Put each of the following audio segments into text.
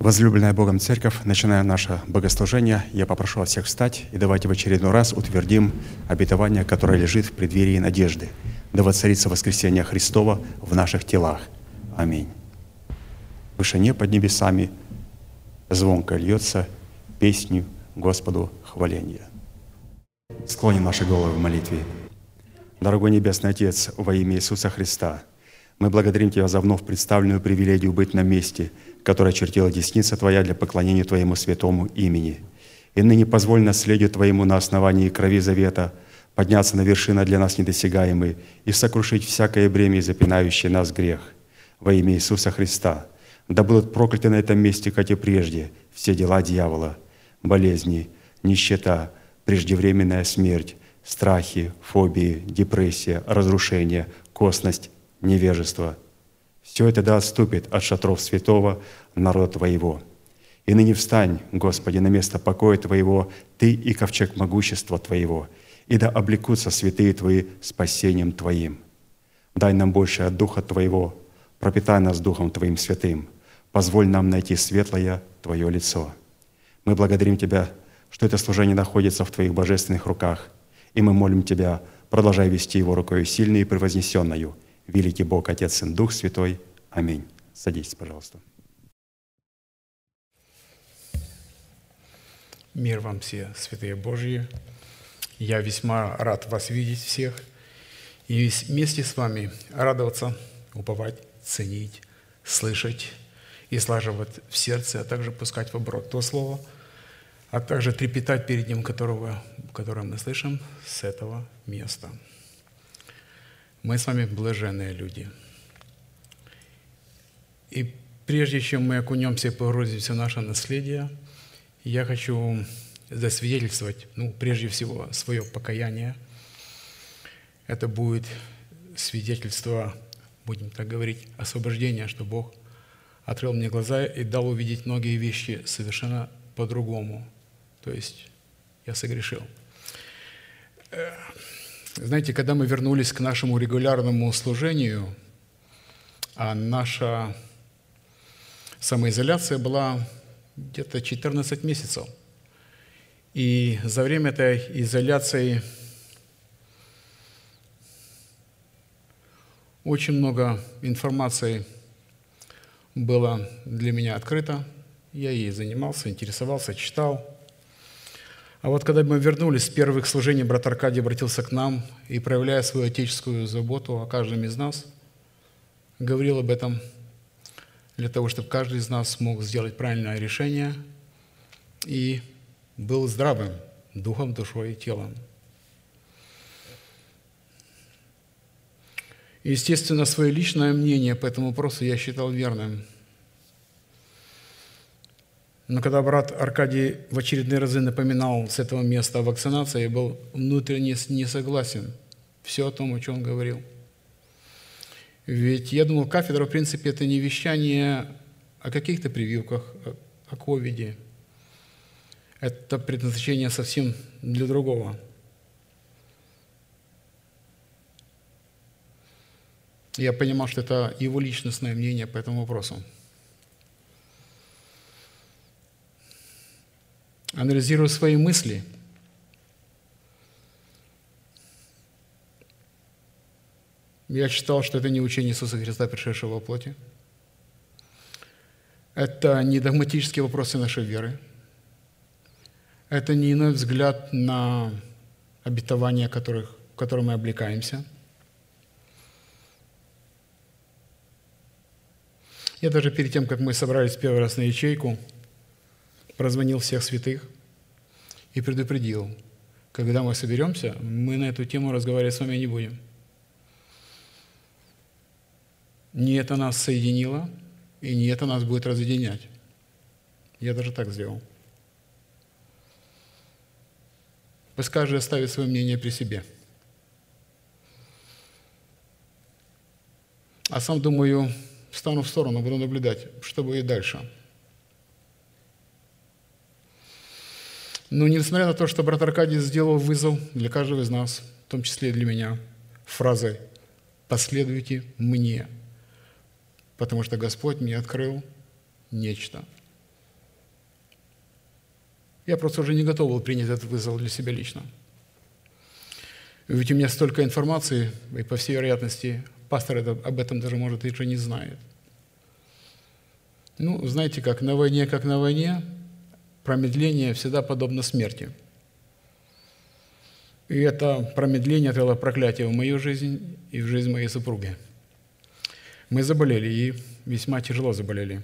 Возлюбленная Богом Церковь, начиная наше богослужение, я попрошу вас всех встать и давайте в очередной раз утвердим обетование, которое лежит в преддверии надежды. Да воцарится воскресение Христова в наших телах. Аминь. В вышине под небесами звонко льется песню Господу хваления. Склоним наши головы в молитве. Дорогой Небесный Отец, во имя Иисуса Христа, мы благодарим Тебя за вновь представленную привилегию быть на месте – которое чертила десница Твоя для поклонения Твоему святому имени. И ныне позволь наследию Твоему на основании крови завета подняться на вершины для нас недосягаемые и сокрушить всякое бремя запинающее нас грех. Во имя Иисуса Христа. Да будут прокляты на этом месте, как и прежде, все дела дьявола, болезни, нищета, преждевременная смерть, страхи, фобии, депрессия, разрушение, косность, невежество – все это да отступит от шатров святого народа Твоего. И ныне встань, Господи, на место покоя Твоего, Ты и ковчег могущества Твоего, и да облекутся святые Твои спасением Твоим. Дай нам больше от Духа Твоего, пропитай нас Духом Твоим святым, позволь нам найти светлое Твое лицо. Мы благодарим Тебя, что это служение находится в Твоих божественных руках, и мы молим Тебя, продолжай вести его рукою сильной и превознесенную – великий Бог, Отец, Сын, Дух Святой. Аминь. Садитесь, пожалуйста. Мир вам все, святые Божьи. Я весьма рад вас видеть всех и вместе с вами радоваться, уповать, ценить, слышать и слаживать в сердце, а также пускать в оборот то слово, а также трепетать перед Ним, которого, которое мы слышим с этого места – мы с вами блаженные люди. И прежде чем мы окунемся и погрузимся в наше наследие, я хочу засвидетельствовать, ну, прежде всего, свое покаяние. Это будет свидетельство, будем так говорить, освобождения, что Бог открыл мне глаза и дал увидеть многие вещи совершенно по-другому. То есть я согрешил. Э, знаете, когда мы вернулись к нашему регулярному служению, а наша самоизоляция была где-то 14 месяцев. И за время этой изоляции очень много информации было для меня открыто. Я ей занимался, интересовался, читал – а вот когда мы вернулись с первых служений, брат Аркадий обратился к нам и, проявляя свою отеческую заботу о каждом из нас, говорил об этом для того, чтобы каждый из нас мог сделать правильное решение и был здравым духом, душой и телом. Естественно, свое личное мнение по этому вопросу я считал верным – но когда брат Аркадий в очередные разы напоминал с этого места о вакцинации, я был внутренне не согласен. Все о том, о чем говорил. Ведь я думал, кафедра, в принципе, это не вещание о каких-то прививках, о ковиде. Это предназначение совсем для другого. Я понимал, что это его личностное мнение по этому вопросу. анализируя свои мысли, я читал, что это не учение Иисуса Христа, пришедшего во плоти. Это не догматические вопросы нашей веры. Это не иной взгляд на обетования, которых, в которые мы облекаемся. Я даже перед тем, как мы собрались первый раз на ячейку – прозвонил всех святых и предупредил, когда мы соберемся, мы на эту тему разговаривать с вами не будем. Не это нас соединило, и не это нас будет разъединять. Я даже так сделал. Пусть каждый оставит свое мнение при себе. А сам, думаю, встану в сторону, буду наблюдать, что будет дальше – Но несмотря на то, что брат Аркадий сделал вызов для каждого из нас, в том числе и для меня, фразой «последуйте мне», потому что Господь мне открыл нечто. Я просто уже не готов был принять этот вызов для себя лично. Ведь у меня столько информации, и по всей вероятности пастор это, об этом даже, может, еще не знает. Ну, знаете как, на войне, как на войне, промедление всегда подобно смерти. И это промедление отвело проклятие в мою жизнь и в жизнь моей супруги. Мы заболели и весьма тяжело заболели.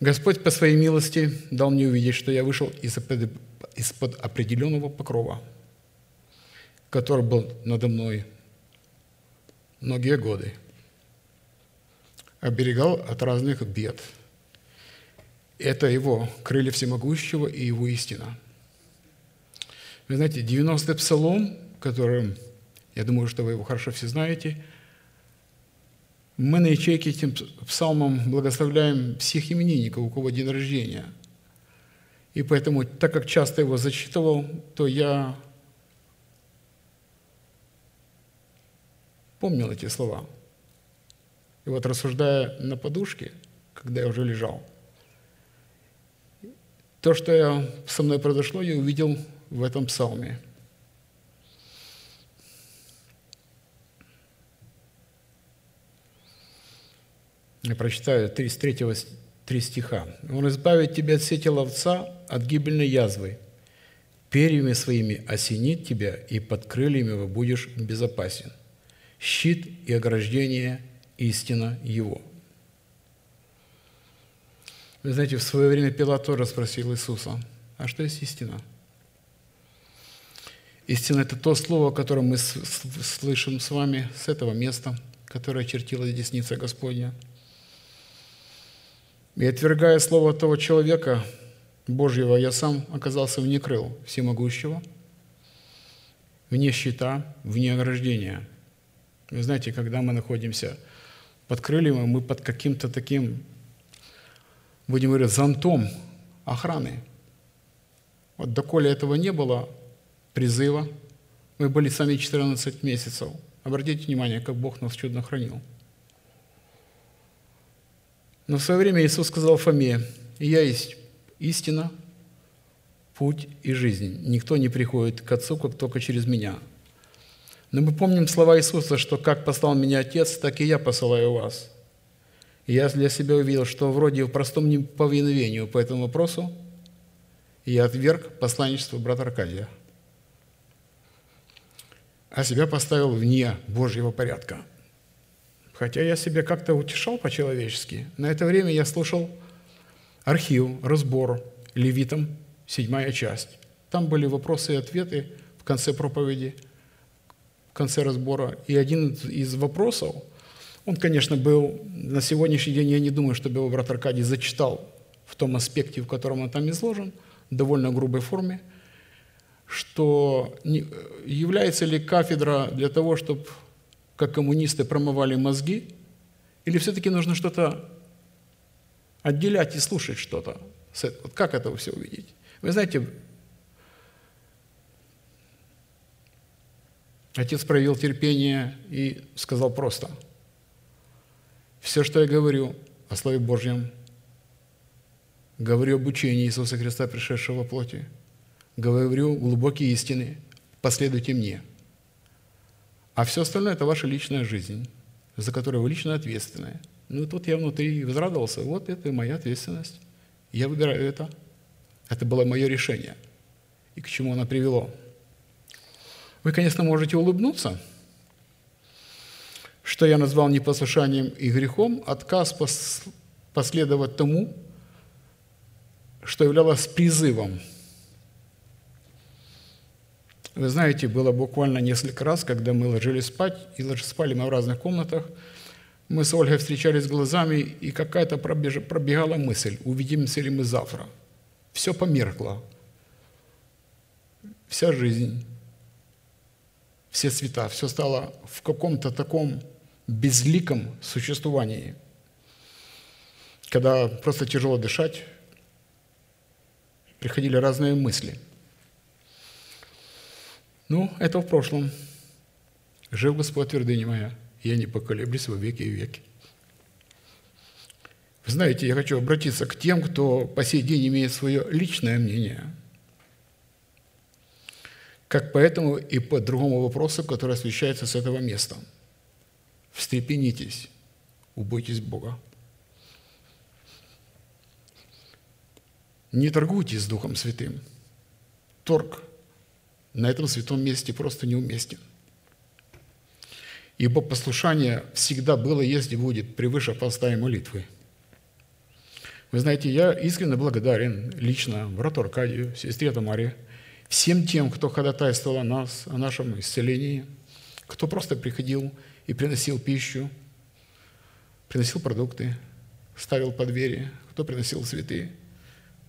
Господь по своей милости дал мне увидеть, что я вышел из-под определенного покрова, который был надо мной многие годы, оберегал от разных бед. Это его крылья всемогущего и его истина. Вы знаете, 90-й псалом, которым, я думаю, что вы его хорошо все знаете – мы на ячейке этим псалмом благословляем всех именинников, у кого день рождения. И поэтому, так как часто его зачитывал, то я помнил эти слова. И вот рассуждая на подушке, когда я уже лежал, то, что я, со мной произошло, я увидел в этом псалме – Я прочитаю 33 три стиха. «Он избавит тебя от сети ловца, от гибельной язвы. Перьями своими осенит тебя, и под крыльями его будешь безопасен. Щит и ограждение – истина его». Вы знаете, в свое время Пилат тоже спросил Иисуса, а что есть истина? Истина – это то слово, которое мы слышим с вами с этого места, которое очертила десница Господня – и отвергая слово того человека Божьего, я сам оказался вне крыл всемогущего, вне щита, вне ограждения. Вы знаете, когда мы находимся под крыльями, мы под каким-то таким, будем говорить, зонтом охраны. Вот доколе этого не было, призыва, мы были сами 14 месяцев. Обратите внимание, как Бог нас чудно хранил – но в свое время Иисус сказал Фоме, «Я есть истина, путь и жизнь. Никто не приходит к Отцу, как только через Меня». Но мы помним слова Иисуса, что как послал Меня Отец, так и Я посылаю вас. И я для себя увидел, что вроде в простом неповиновению по этому вопросу я отверг посланничество брата Аркадия, а себя поставил вне Божьего порядка – Хотя я себя как-то утешал по-человечески. На это время я слушал архив, разбор левитам, седьмая часть. Там были вопросы и ответы в конце проповеди, в конце разбора. И один из вопросов, он, конечно, был на сегодняшний день, я не думаю, чтобы его брат Аркадий зачитал в том аспекте, в котором он там изложен, довольно грубой форме, что является ли кафедра для того, чтобы как коммунисты промывали мозги, или все-таки нужно что-то отделять и слушать что-то? Вот как это все увидеть? Вы знаете, отец проявил терпение и сказал просто, все, что я говорю о Слове Божьем, говорю об учении Иисуса Христа, пришедшего в плоти, говорю глубокие истины, последуйте мне – а все остальное – это ваша личная жизнь, за которую вы лично ответственны. Ну, тут я внутри возрадовался. Вот это моя ответственность. Я выбираю это. Это было мое решение. И к чему оно привело. Вы, конечно, можете улыбнуться, что я назвал непослушанием и грехом отказ последовать тому, что являлось призывом – вы знаете, было буквально несколько раз, когда мы ложились спать, и спали мы в разных комнатах, мы с Ольгой встречались глазами, и какая-то пробегала мысль, увидимся ли мы завтра. Все померкло. Вся жизнь, все цвета, все стало в каком-то таком безликом существовании, когда просто тяжело дышать, приходили разные мысли – ну, это в прошлом. Жив Господь, твердыня моя, я не поколеблюсь во веки и веки. Знаете, я хочу обратиться к тем, кто по сей день имеет свое личное мнение, как по этому и по другому вопросу, который освещается с этого места. Встрепенитесь, убойтесь Бога. Не торгуйтесь с Духом Святым. Торг на этом святом месте просто неуместен. Ибо послушание всегда было, есть и будет превыше поста и молитвы. Вы знаете, я искренне благодарен лично брату Аркадию, сестре Тамаре, всем тем, кто ходатайствовал о нас, о нашем исцелении, кто просто приходил и приносил пищу, приносил продукты, ставил под двери, кто приносил цветы.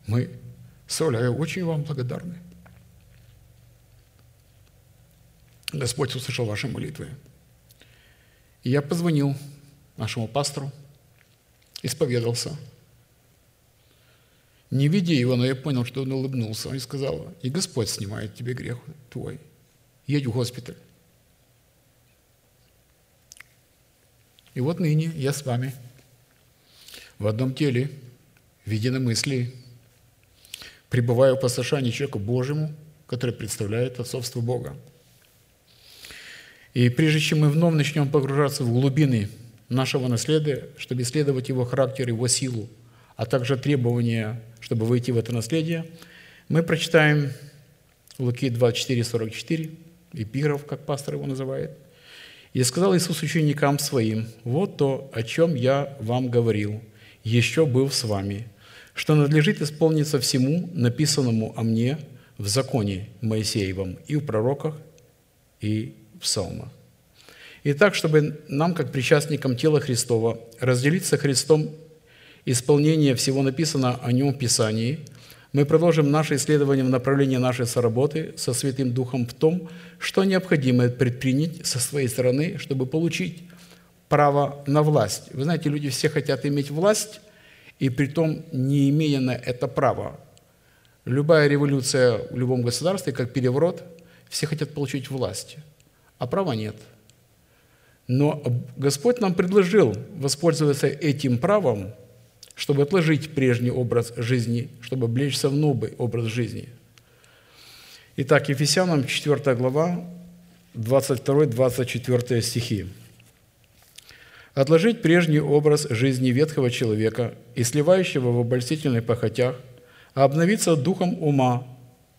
Мы с Олей очень вам благодарны. Господь услышал ваши молитвы. И я позвонил нашему пастору, исповедался. Не видя его, но я понял, что он улыбнулся. И сказал, и Господь снимает тебе грех твой. Едь в госпиталь. И вот ныне я с вами в одном теле, в единомыслии, пребываю в послушании человеку Божьему, который представляет отцовство Бога. И прежде чем мы вновь начнем погружаться в глубины нашего наследия, чтобы исследовать его характер, его силу, а также требования, чтобы войти в это наследие, мы прочитаем Луки 24, 44, эпиграф, как пастор его называет. «И сказал Иисус ученикам Своим, вот то, о чем я вам говорил, еще был с вами, что надлежит исполниться всему, написанному о мне в законе Моисеевом и в пророках, и псалма. Итак, чтобы нам, как причастникам тела Христова, разделиться Христом исполнение всего написано о Нем в Писании, мы продолжим наше исследование в направлении нашей соработы со Святым Духом в том, что необходимо предпринять со своей стороны, чтобы получить право на власть. Вы знаете, люди все хотят иметь власть, и при том не имея на это права. Любая революция в любом государстве, как переворот, все хотят получить власть – а права нет. Но Господь нам предложил воспользоваться этим правом, чтобы отложить прежний образ жизни, чтобы облечься в новый образ жизни. Итак, Ефесянам 4 глава, 22-24 стихи. «Отложить прежний образ жизни ветхого человека и сливающего в обольстительных похотях, а обновиться духом ума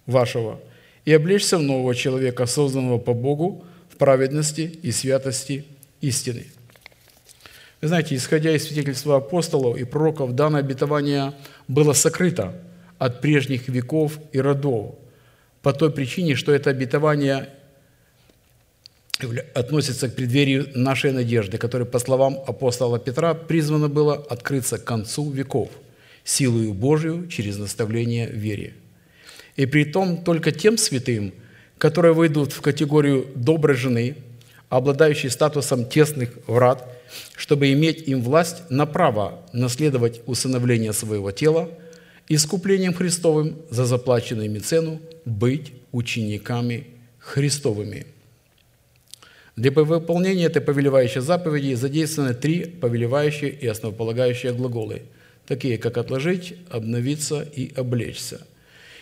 вашего и облечься в нового человека, созданного по Богу, праведности и святости истины. Вы знаете, исходя из свидетельства апостолов и пророков, данное обетование было сокрыто от прежних веков и родов по той причине, что это обетование относится к преддверию нашей надежды, которая, по словам апостола Петра, призвано было открыться к концу веков силою Божию через наставление в вере. И при том только тем святым, которые войдут в категорию доброй жены, обладающей статусом тесных врат, чтобы иметь им власть на право наследовать усыновление своего тела, искуплением Христовым за заплаченную ими цену быть учениками Христовыми. Для выполнения этой повелевающей заповеди задействованы три повелевающие и основополагающие глаголы, такие как «отложить», «обновиться» и «облечься».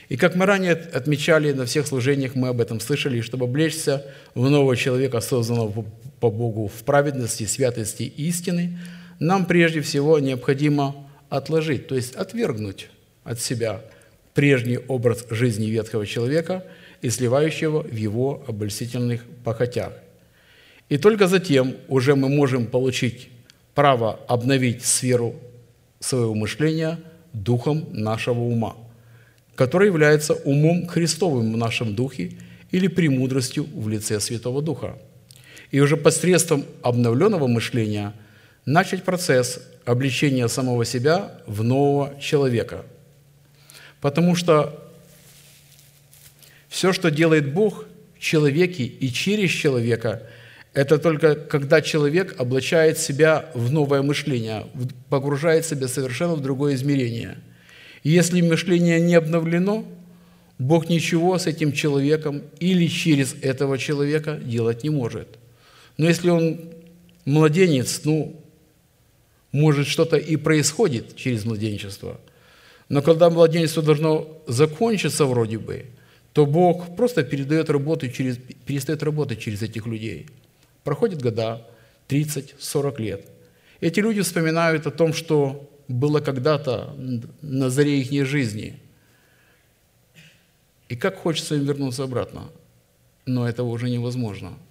И как мы ранее отмечали на всех служениях, мы об этом слышали, чтобы облечься в нового человека, созданного по Богу в праведности, святости и истины, нам прежде всего необходимо отложить, то есть отвергнуть от себя прежний образ жизни ветхого человека и сливающего в его обольстительных похотях. И только затем уже мы можем получить право обновить сферу своего мышления духом нашего ума – который является умом Христовым в нашем духе или премудростью в лице Святого Духа. И уже посредством обновленного мышления начать процесс обличения самого себя в нового человека. Потому что все, что делает Бог в человеке и через человека, это только когда человек облачает себя в новое мышление, погружает себя совершенно в другое измерение – и если мышление не обновлено, Бог ничего с этим человеком или через этого человека делать не может. Но если он младенец, ну, Может, что-то и происходит через младенчество. Но когда младенчество должно закончиться вроде бы, то Бог просто передает работу через, перестает работать через этих людей. Проходят года, 30, 40 лет. Эти люди вспоминают о том, что было когда-то на заре их жизни. И как хочется им вернуться обратно. Но этого уже невозможно –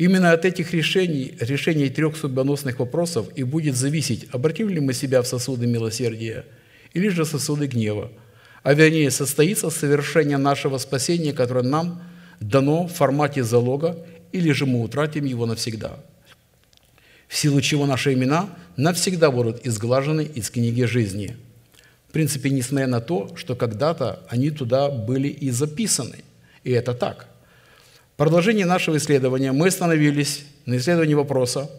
Именно от этих решений, решений трех судьбоносных вопросов и будет зависеть, обратим ли мы себя в сосуды милосердия или же сосуды гнева, а вернее состоится совершение нашего спасения, которое нам дано в формате залога, или же мы утратим его навсегда. В силу чего наши имена навсегда будут изглажены из книги жизни. В принципе, несмотря на то, что когда-то они туда были и записаны. И это так. Продолжение нашего исследования мы остановились на исследовании вопроса.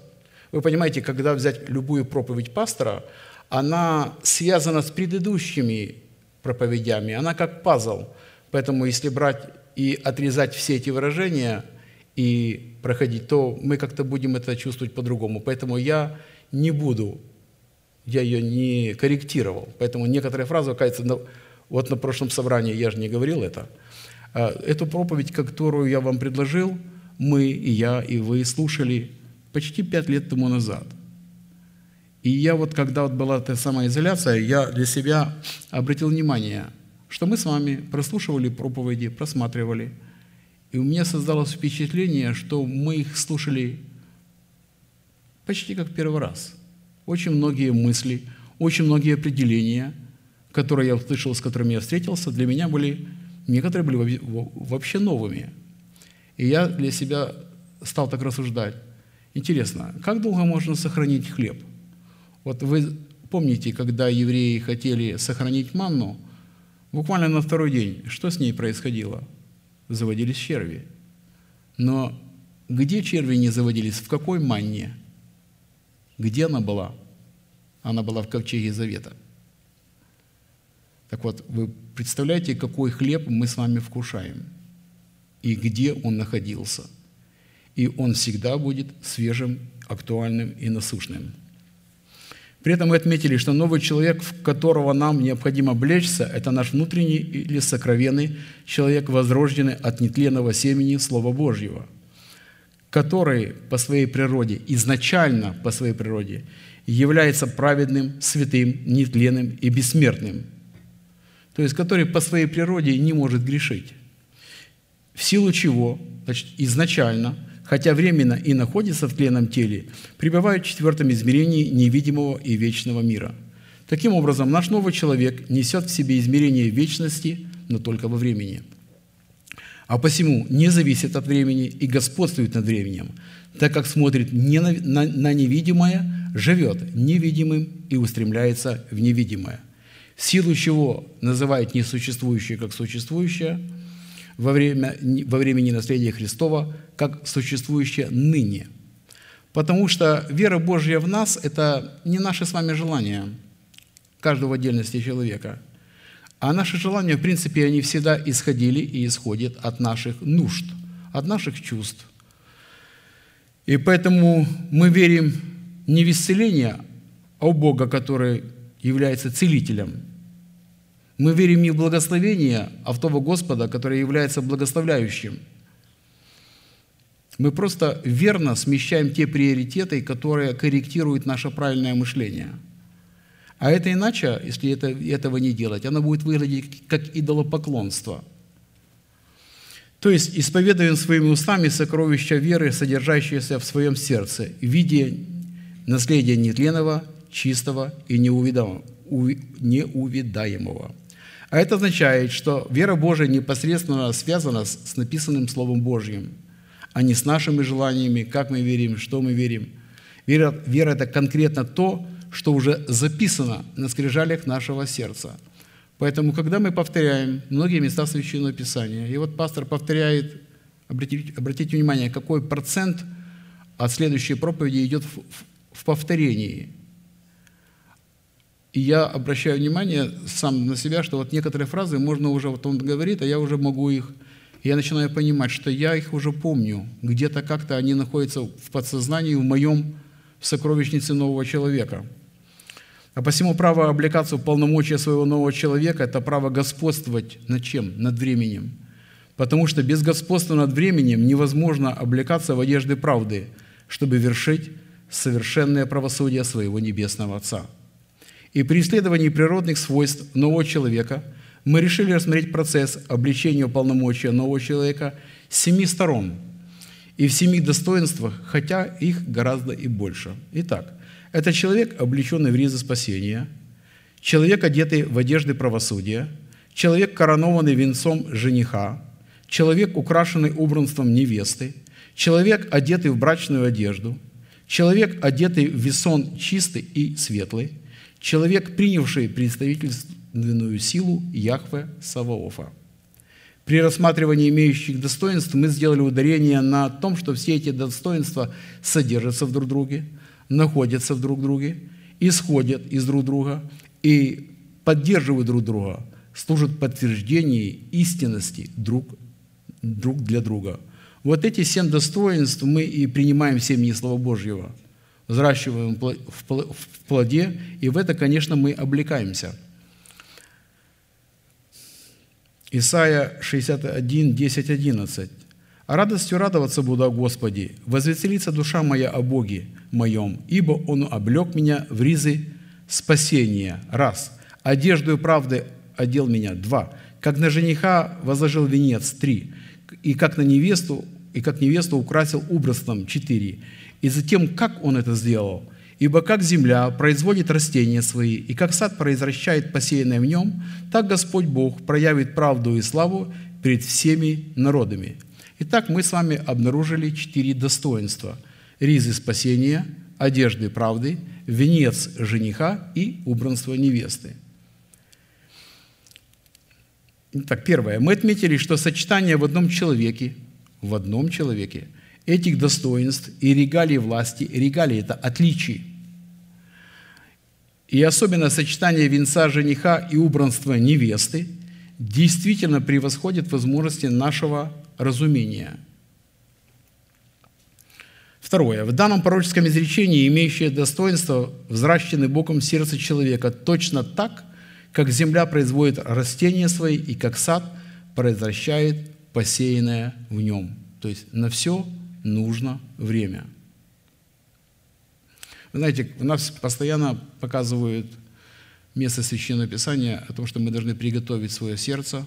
Вы понимаете, когда взять любую проповедь пастора, она связана с предыдущими проповедями, она как пазл. Поэтому если брать и отрезать все эти выражения и проходить, то мы как-то будем это чувствовать по-другому. Поэтому я не буду, я ее не корректировал. Поэтому некоторые фразы, кажется, вот на прошлом собрании я же не говорил это – а, эту проповедь, которую я вам предложил, мы, и я, и вы слушали почти пять лет тому назад. И я вот, когда вот была эта самоизоляция, я для себя обратил внимание, что мы с вами прослушивали проповеди, просматривали, и у меня создалось впечатление, что мы их слушали почти как первый раз. Очень многие мысли, очень многие определения, которые я услышал, с которыми я встретился, для меня были некоторые были вообще новыми. И я для себя стал так рассуждать. Интересно, как долго можно сохранить хлеб? Вот вы помните, когда евреи хотели сохранить манну, буквально на второй день, что с ней происходило? Заводились черви. Но где черви не заводились? В какой манне? Где она была? Она была в ковчеге Завета. Так вот, вы представляете, какой хлеб мы с вами вкушаем и где он находился. И он всегда будет свежим, актуальным и насущным. При этом мы отметили, что новый человек, в которого нам необходимо облечься, это наш внутренний или сокровенный человек, возрожденный от нетленного семени Слова Божьего, который по своей природе, изначально по своей природе, является праведным, святым, нетленным и бессмертным – то есть который по своей природе не может грешить. В силу чего, значит, изначально, хотя временно и находится в тленном теле, пребывает в четвертом измерении невидимого и вечного мира. Таким образом, наш новый человек несет в себе измерение вечности, но только во времени. А посему не зависит от времени и господствует над временем, так как смотрит не на, на, на невидимое, живет невидимым и устремляется в невидимое – силу чего называют несуществующее как существующее, во, время, во времени наследия Христова как существующее ныне. Потому что вера Божья в нас – это не наше с вами желание, каждого отдельности человека, а наши желания, в принципе, они всегда исходили и исходят от наших нужд, от наших чувств. И поэтому мы верим не в исцеление, а в Бога, который является целителем – мы верим не в благословение, а в того Господа, который является благословляющим. Мы просто верно смещаем те приоритеты, которые корректируют наше правильное мышление. А это иначе, если это, этого не делать, оно будет выглядеть как идолопоклонство. То есть исповедуем своими устами сокровища веры, содержащиеся в своем сердце, в виде наследия нетленного, чистого и неувидаемого. А это означает, что вера Божия непосредственно связана с написанным Словом Божьим, а не с нашими желаниями, как мы верим, что мы верим. Вера, вера – это конкретно то, что уже записано на скрижалях нашего сердца. Поэтому, когда мы повторяем многие места Священного Писания, и вот пастор повторяет, обратите, обратите внимание, какой процент от следующей проповеди идет в, в, повторении – и я обращаю внимание сам на себя, что вот некоторые фразы можно уже, вот он говорит, а я уже могу их, я начинаю понимать, что я их уже помню, где-то как-то они находятся в подсознании, в моем в сокровищнице нового человека. А посему право облекаться в полномочия своего нового человека – это право господствовать над чем? Над временем. Потому что без господства над временем невозможно облекаться в одежды правды, чтобы вершить совершенное правосудие своего Небесного Отца. И при исследовании природных свойств нового человека мы решили рассмотреть процесс обличения полномочия нового человека с семи сторон и в семи достоинствах, хотя их гораздо и больше. Итак, это человек, облеченный в ризы спасения, человек, одетый в одежды правосудия, человек, коронованный венцом жениха, человек, украшенный убранством невесты, человек, одетый в брачную одежду – Человек, одетый в весон чистый и светлый, человек, принявший представительственную силу Яхве Саваофа. При рассматривании имеющих достоинств мы сделали ударение на том, что все эти достоинства содержатся в друг друге, находятся в друг друге, исходят из друг друга и поддерживают друг друга, служат подтверждением истинности друг, друг для друга – вот эти семь достоинств мы и принимаем в семьи Слова Божьего, взращиваем в плоде, и в это, конечно, мы облекаемся. Исайя 61, 10, 11. «А радостью радоваться буду о Господе, возвеселится душа моя о Боге моем, ибо Он облег меня в ризы спасения». Раз. «Одежду правды одел меня». Два. «Как на жениха возложил венец». Три и как на невесту, и как невесту украсил убранством. Четыре. И затем, как он это сделал? Ибо как земля производит растения свои, и как сад произвращает посеянное в нем, так Господь Бог проявит правду и славу перед всеми народами. Итак, мы с вами обнаружили четыре достоинства. Ризы спасения, одежды правды, венец жениха и убранство невесты. Итак, первое. Мы отметили, что сочетание в одном человеке, в одном человеке этих достоинств и регалий власти, регалии – это отличий, и особенно сочетание венца жениха и убранства невесты действительно превосходит возможности нашего разумения. Второе. В данном пророческом изречении имеющее достоинство взращены Богом сердце человека точно так – как земля производит растения свои, и как сад произвращает посеянное в нем. То есть на все нужно время. Вы знаете, у нас постоянно показывают место Священного Писания о том, что мы должны приготовить свое сердце.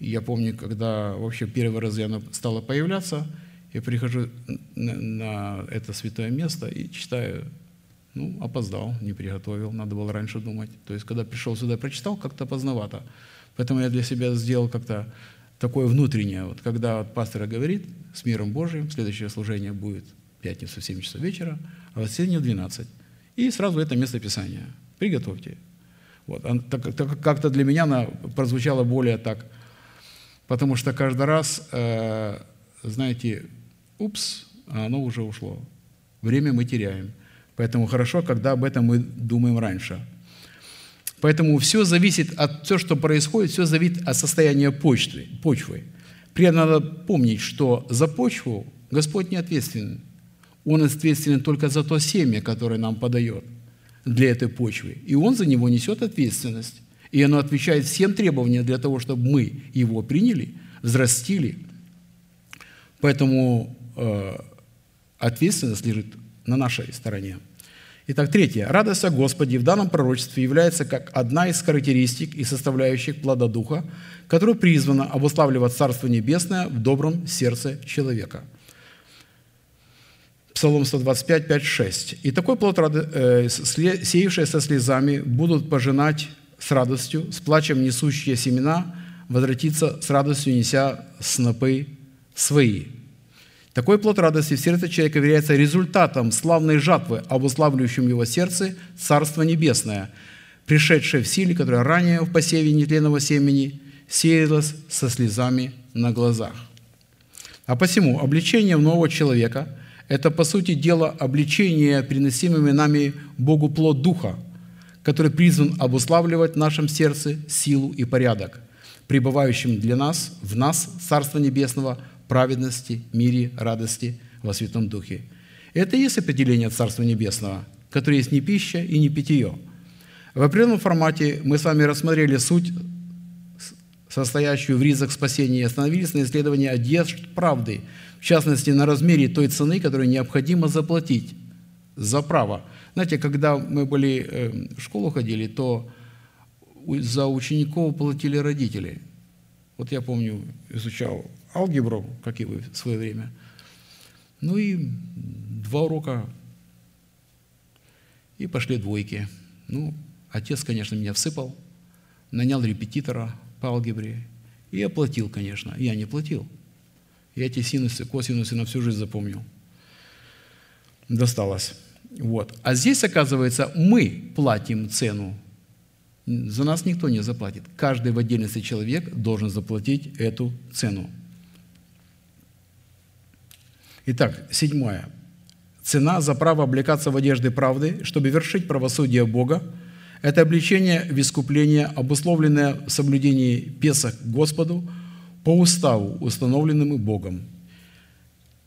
И я помню, когда вообще первый раз я стала появляться, я прихожу на, это святое место и читаю ну, опоздал, не приготовил, надо было раньше думать. То есть, когда пришел сюда, прочитал, как-то поздновато. Поэтому я для себя сделал как-то такое внутреннее. Вот когда пастор говорит с миром Божьим, следующее служение будет пятницу в 7 часов вечера, а в воскресенье в 12. И сразу это место Писания. Приготовьте. Вот. Как-то для меня она прозвучала более так, потому что каждый раз, э, знаете, упс, а оно уже ушло. Время мы теряем. Поэтому хорошо, когда об этом мы думаем раньше. Поэтому все зависит от того, что происходит, все зависит от состояния почвы. почвы. При этом надо помнить, что за почву Господь не ответственен. Он ответственен только за то семя, которое нам подает для этой почвы. И Он за него несет ответственность. И оно отвечает всем требованиям для того, чтобы мы его приняли, взрастили. Поэтому э, ответственность лежит на нашей стороне. Итак, третье. Радость о Господе в данном пророчестве является как одна из характеристик и составляющих плода Духа, которая призвана обуславливать Царство Небесное в добром сердце человека. Псалом 125, 5, 6. «И такой плод, э, сеявшие со слезами, будут пожинать с радостью, с плачем несущие семена, возвратиться с радостью, неся снопы свои». Такой плод радости в сердце человека является результатом славной жатвы, обуславливающим его сердце Царство Небесное, пришедшее в силе, которое ранее в посеве нетленного семени сеялось со слезами на глазах. А посему обличение нового человека – это, по сути дела, обличение, приносимыми нами Богу плод Духа, который призван обуславливать в нашем сердце силу и порядок, пребывающим для нас, в нас, Царство Небесного – праведности, мире, радости во Святом Духе. Это и есть определение Царства Небесного, которое есть не пища и не питье. В определенном формате мы с вами рассмотрели суть, состоящую в ризах спасения, и остановились на исследовании одежд правды, в частности, на размере той цены, которую необходимо заплатить за право. Знаете, когда мы были э, в школу ходили, то за учеников платили родители. Вот я помню, изучал алгебру, как и вы в свое время. Ну и два урока, и пошли двойки. Ну, отец, конечно, меня всыпал, нанял репетитора по алгебре и оплатил, конечно. Я не платил. Я эти синусы, косинусы на всю жизнь запомнил. Досталось. Вот. А здесь, оказывается, мы платим цену. За нас никто не заплатит. Каждый в отдельности человек должен заплатить эту цену. Итак, седьмое. Цена за право облекаться в одежды правды, чтобы вершить правосудие Бога, это обличение в искупление, обусловленное в соблюдении Песах Господу по уставу, установленному Богом.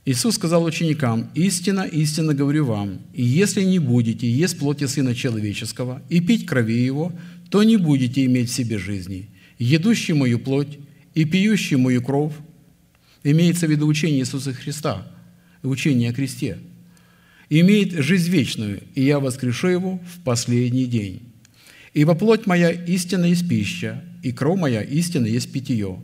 Иисус сказал ученикам, «Истина, истинно говорю вам, и если не будете есть плоти Сына Человеческого и пить крови Его, то не будете иметь в себе жизни. Едущий мою плоть и пьющий мою кровь» имеется в виду учение Иисуса Христа, учение о кресте, «имеет жизнь вечную, и я воскрешу его в последний день. Ибо плоть моя истинно есть пища, и кровь моя истинно есть питье.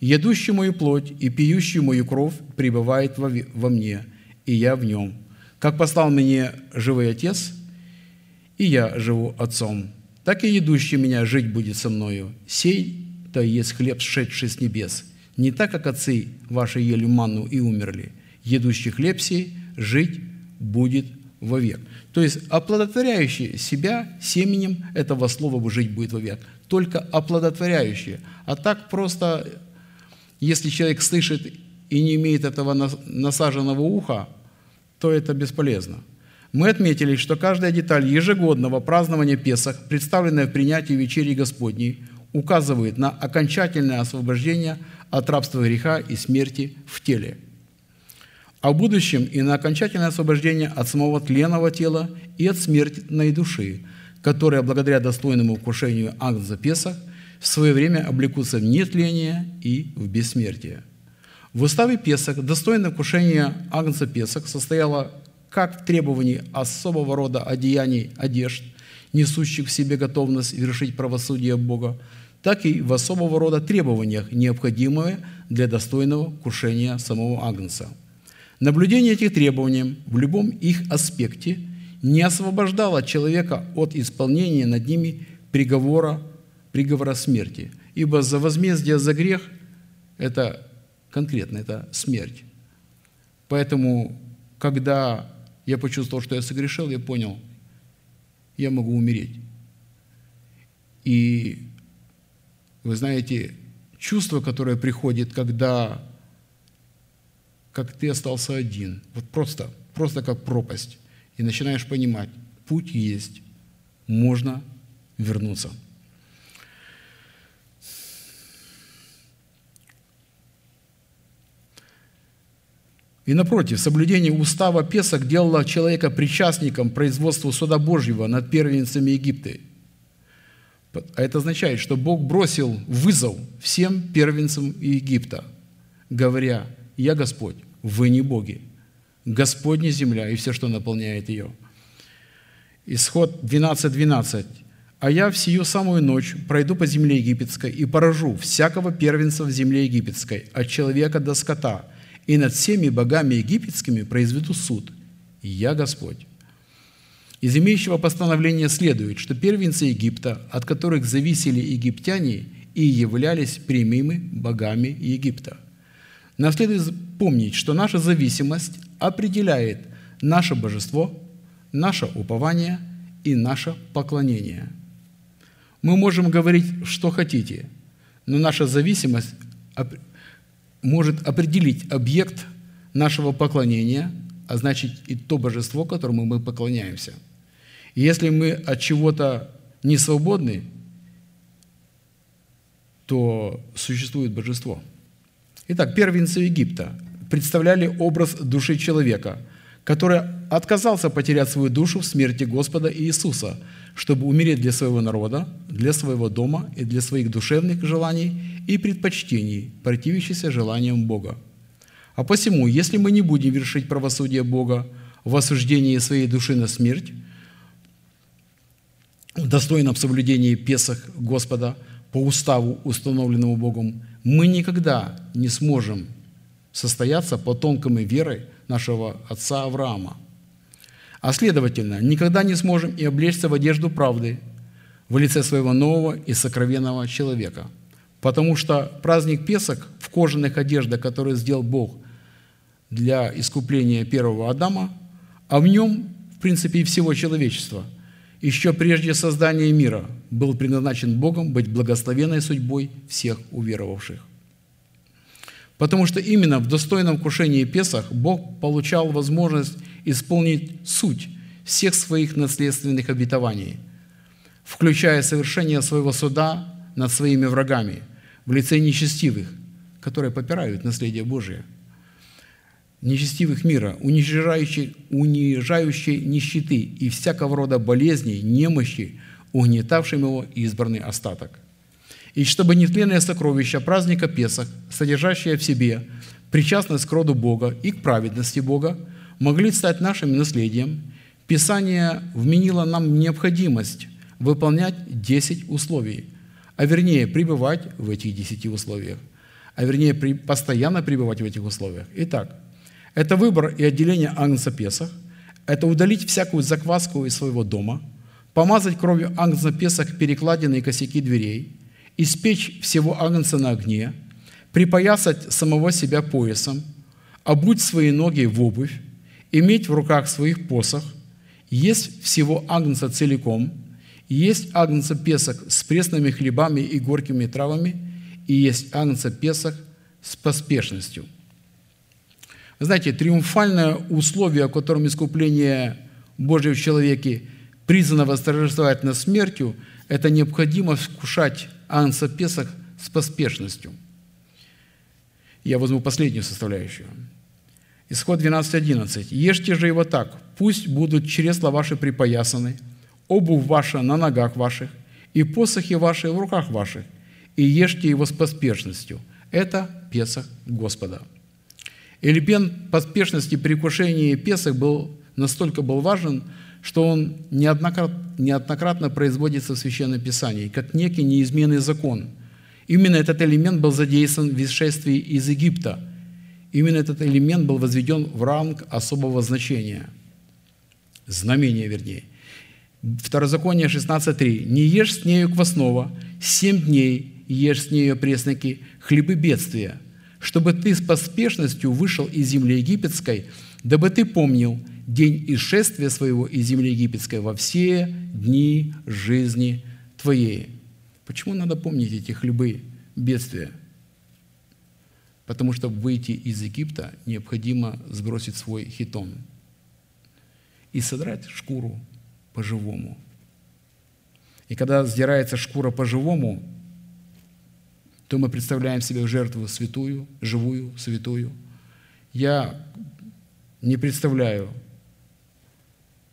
Едущий мою плоть и пьющий мою кровь пребывает во, во мне, и я в нем. Как послал мне живой Отец, и я живу Отцом, так и едущий меня жить будет со мною. Сей, то есть хлеб, сшедший с небес. Не так, как отцы ваши ели манну и умерли. Едущий хлеб сей жить будет вовек. То есть оплодотворяющий себя семенем этого слова жить будет вовек. Только оплодотворяющие. А так просто если человек слышит и не имеет этого насаженного уха, то это бесполезно. Мы отметили, что каждая деталь ежегодного празднования Песах, представленная в принятии вечери Господней, указывает на окончательное освобождение от рабства греха и смерти в теле, а будущем и на окончательное освобождение от самого тленного тела и от смертной души, которая благодаря достойному вкушению Агнца Песах – в свое время облекутся в нетление и в бессмертие. В уставе Песах достойное вкушение Агнца Песах состояло как в требовании особого рода одеяний одежд, несущих в себе готовность вершить правосудие Бога, так и в особого рода требованиях, необходимые для достойного вкушения самого Агнца. Наблюдение этих требований в любом их аспекте не освобождало человека от исполнения над ними приговора приговора смерти. Ибо за возмездие за грех – это конкретно, это смерть. Поэтому, когда я почувствовал, что я согрешил, я понял, я могу умереть. И вы знаете, чувство, которое приходит, когда как ты остался один, вот просто, просто как пропасть, и начинаешь понимать, путь есть, можно вернуться. И напротив, соблюдение устава Песах делало человека причастником производству суда Божьего над первенцами Египта. А это означает, что Бог бросил вызов всем первенцам Египта, говоря, «Я Господь, вы не боги, Господня земля и все, что наполняет ее». Исход 12.12. 12. «А я в сию самую ночь пройду по земле египетской и поражу всякого первенца в земле египетской, от человека до скота, и над всеми богами египетскими произведу суд. Я Господь». Из имеющего постановления следует, что первенцы Египта, от которых зависели египтяне, и являлись прямыми богами Египта. Нам следует помнить, что наша зависимость определяет наше божество, наше упование и наше поклонение. Мы можем говорить, что хотите, но наша зависимость может определить объект нашего поклонения, а значит и то божество, которому мы поклоняемся. И если мы от чего-то не свободны, то существует божество. Итак, первенцы Египта представляли образ души человека, который отказался потерять свою душу в смерти Господа Иисуса, чтобы умереть для своего народа, для своего дома и для своих душевных желаний и предпочтений, противящихся желаниям Бога. А посему, если мы не будем вершить правосудие Бога в осуждении своей души на смерть, в достойном соблюдении Песах Господа по уставу, установленному Богом, мы никогда не сможем состояться потомками веры нашего отца Авраама. А следовательно, никогда не сможем и облечься в одежду правды в лице своего нового и сокровенного человека. Потому что праздник Песах в кожаных одеждах, которые сделал Бог для искупления первого Адама, а в нем, в принципе, и всего человечества, еще прежде создания мира был предназначен Богом быть благословенной судьбой всех уверовавших. Потому что именно в достойном кушении Песах Бог получал возможность исполнить суть всех своих наследственных обетований, включая совершение своего суда над своими врагами в лице нечестивых, которые попирают наследие Божие, нечестивых мира, унижающей, унижающей нищеты и всякого рода болезней, немощи, угнетавшим его избранный остаток. И чтобы нетленное сокровище праздника Песах, содержащее в себе причастность к роду Бога и к праведности Бога, могли стать нашим наследием, Писание вменило нам необходимость выполнять 10 условий, а вернее пребывать в этих 10 условиях, а вернее постоянно пребывать в этих условиях. Итак, это выбор и отделение Агнца Песах, это удалить всякую закваску из своего дома, помазать кровью Агнца Песах перекладины и косяки дверей – испечь всего агнца на огне, припоясать самого себя поясом, обуть свои ноги в обувь, иметь в руках своих посох, есть всего агнца целиком, есть агнца Песах с пресными хлебами и горькими травами, и есть агнца Песах с поспешностью. знаете, триумфальное условие, о котором искупление Божьего в человеке призвано восторжествовать над смертью, это необходимо вкушать Анса Песах с поспешностью. Я возьму последнюю составляющую. Исход 12.11. «Ешьте же его так, пусть будут чресла ваши припоясаны, обувь ваша на ногах ваших, и посохи ваши в руках ваших, и ешьте его с поспешностью». Это Песах Господа. Элемент поспешности при кушении Песах был, настолько был важен, что он неоднократно, неоднократно производится в Священном Писании, как некий неизменный закон. Именно этот элемент был задействован в исшествии из Египта. Именно этот элемент был возведен в ранг особого значения. Знамение, вернее. Второзаконие 16.3. «Не ешь с нею квасного, семь дней ешь с нею пресноки, хлебы бедствия, чтобы ты с поспешностью вышел из земли египетской, дабы ты помнил – день исшествия своего из земли египетской во все дни жизни твоей». Почему надо помнить эти хлебы бедствия? Потому что выйти из Египта необходимо сбросить свой хитон и содрать шкуру по-живому. И когда сдирается шкура по-живому, то мы представляем себе жертву святую, живую, святую. Я не представляю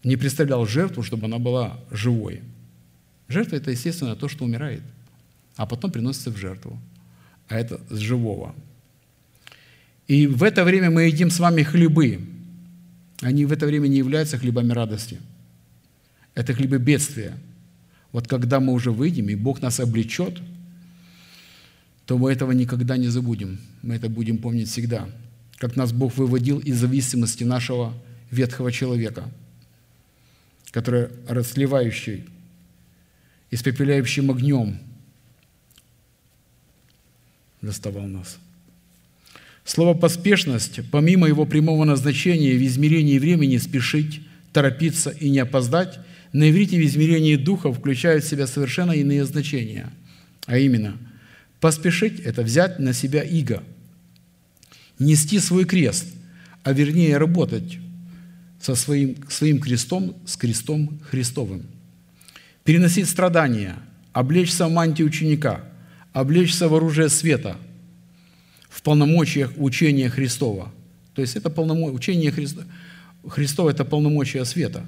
не представлял жертву, чтобы она была живой. Жертва – это, естественно, то, что умирает, а потом приносится в жертву. А это с живого. И в это время мы едим с вами хлебы. Они в это время не являются хлебами радости. Это хлебы бедствия. Вот когда мы уже выйдем, и Бог нас облечет, то мы этого никогда не забудем. Мы это будем помнить всегда. Как нас Бог выводил из зависимости нашего ветхого человека – который расливающий, испепеляющим огнем доставал нас. Слово «поспешность», помимо его прямого назначения в измерении времени спешить, торопиться и не опоздать, на иврите в измерении духа включает в себя совершенно иные значения. А именно, поспешить – это взять на себя иго, нести свой крест, а вернее работать – со своим, своим крестом, с крестом Христовым. Переносить страдания, облечься в мантию ученика, облечься в оружие света, в полномочиях учения Христова. То есть это полномочия учение Христа, Христова – это полномочия света.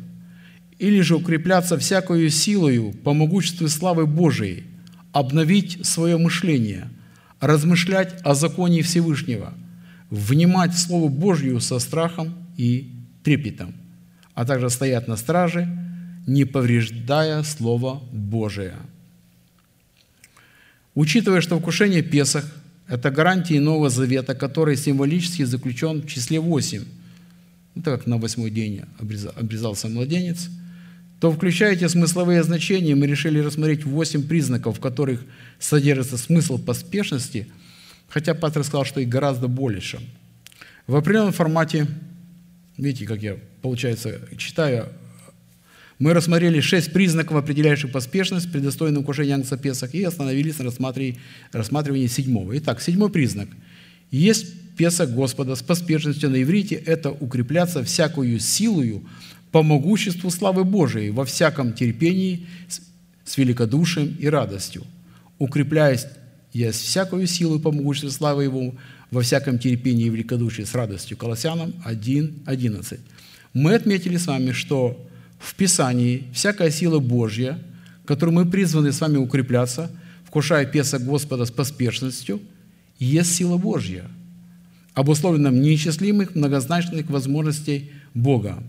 Или же укрепляться всякою силою по могуществу славы Божией, обновить свое мышление, размышлять о законе Всевышнего, внимать Слову Божью со страхом и трепетом, а также стоять на страже, не повреждая Слово Божие. Учитывая, что вкушение Песах – это гарантия Нового Завета, который символически заключен в числе 8, ну, так как на восьмой день обрезался младенец, то включая эти смысловые значения, мы решили рассмотреть восемь признаков, в которых содержится смысл поспешности, хотя пастор сказал, что их гораздо больше. В определенном формате, видите, как я, получается, читаю, мы рассмотрели шесть признаков, определяющих поспешность при достойном вкушении Ангса Песах, и остановились на рассматривании седьмого. Итак, седьмой признак. Есть Песах Господа с поспешностью на иврите – это укрепляться всякую силою по могуществу славы Божией во всяком терпении с великодушием и радостью, укрепляясь я всякую силу по могуществу славы Его во всяком терпении и великодушии с радостью. Колоссянам 1.11. Мы отметили с вами, что в Писании всякая сила Божья, которую мы призваны с вами укрепляться, вкушая Песок Господа с поспешностью, есть сила Божья – обусловленном неисчислимых многозначных возможностей Бога.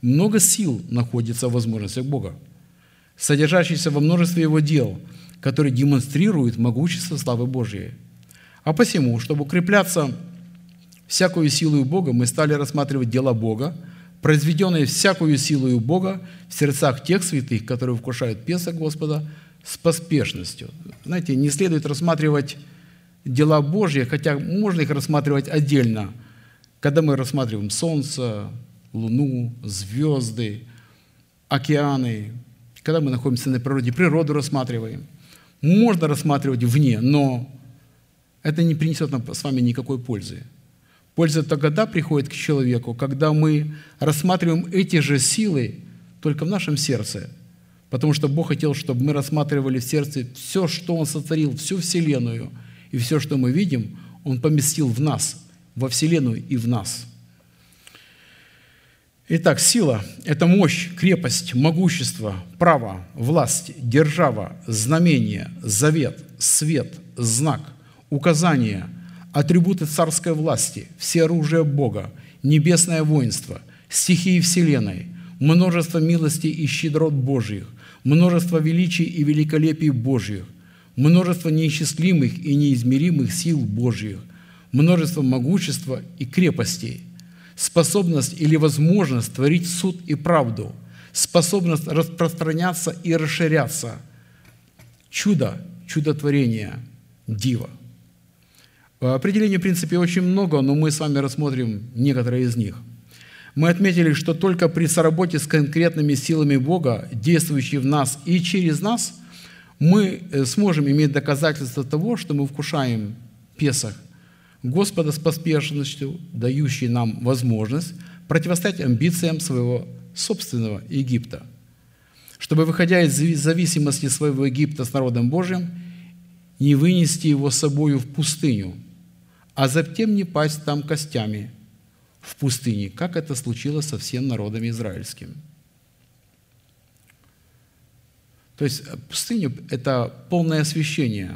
Много сил находится в возможностях Бога, содержащихся во множестве Его дел, которые демонстрируют могущество славы Божьей. А посему, чтобы укрепляться всякую силу Бога, мы стали рассматривать дела Бога, произведенные всякую силу Бога в сердцах тех святых, которые вкушают Песок Господа с поспешностью. Знаете, не следует рассматривать дела Божьи, хотя можно их рассматривать отдельно, когда мы рассматриваем Солнце, Луну, звезды, океаны, когда мы находимся на природе, природу рассматриваем. Можно рассматривать вне, но это не принесет нам с вами никакой пользы. Польза тогда приходит к человеку, когда мы рассматриваем эти же силы только в нашем сердце, потому что Бог хотел, чтобы мы рассматривали в сердце все, что Он сотворил, всю Вселенную – и все, что мы видим, Он поместил в нас, во Вселенную и в нас. Итак, сила – это мощь, крепость, могущество, право, власть, держава, знамение, завет, свет, знак, указание, атрибуты царской власти, все оружие Бога, небесное воинство, стихии Вселенной, множество милостей и щедрот Божьих, множество величий и великолепий Божьих, множество неисчислимых и неизмеримых сил Божьих, множество могущества и крепостей, способность или возможность творить суд и правду, способность распространяться и расширяться, чудо, чудотворение, диво. Определений, в принципе, очень много, но мы с вами рассмотрим некоторые из них. Мы отметили, что только при соработе с конкретными силами Бога, действующими в нас и через нас – мы э, сможем иметь доказательство того, что мы вкушаем Песах. Господа с поспешностью, дающий нам возможность противостоять амбициям своего собственного Египта, чтобы, выходя из зависимости своего Египта с народом Божьим, не вынести его с собою в пустыню, а затем не пасть там костями в пустыне, как это случилось со всем народом израильским – то есть э, пустыня – это полное освящение.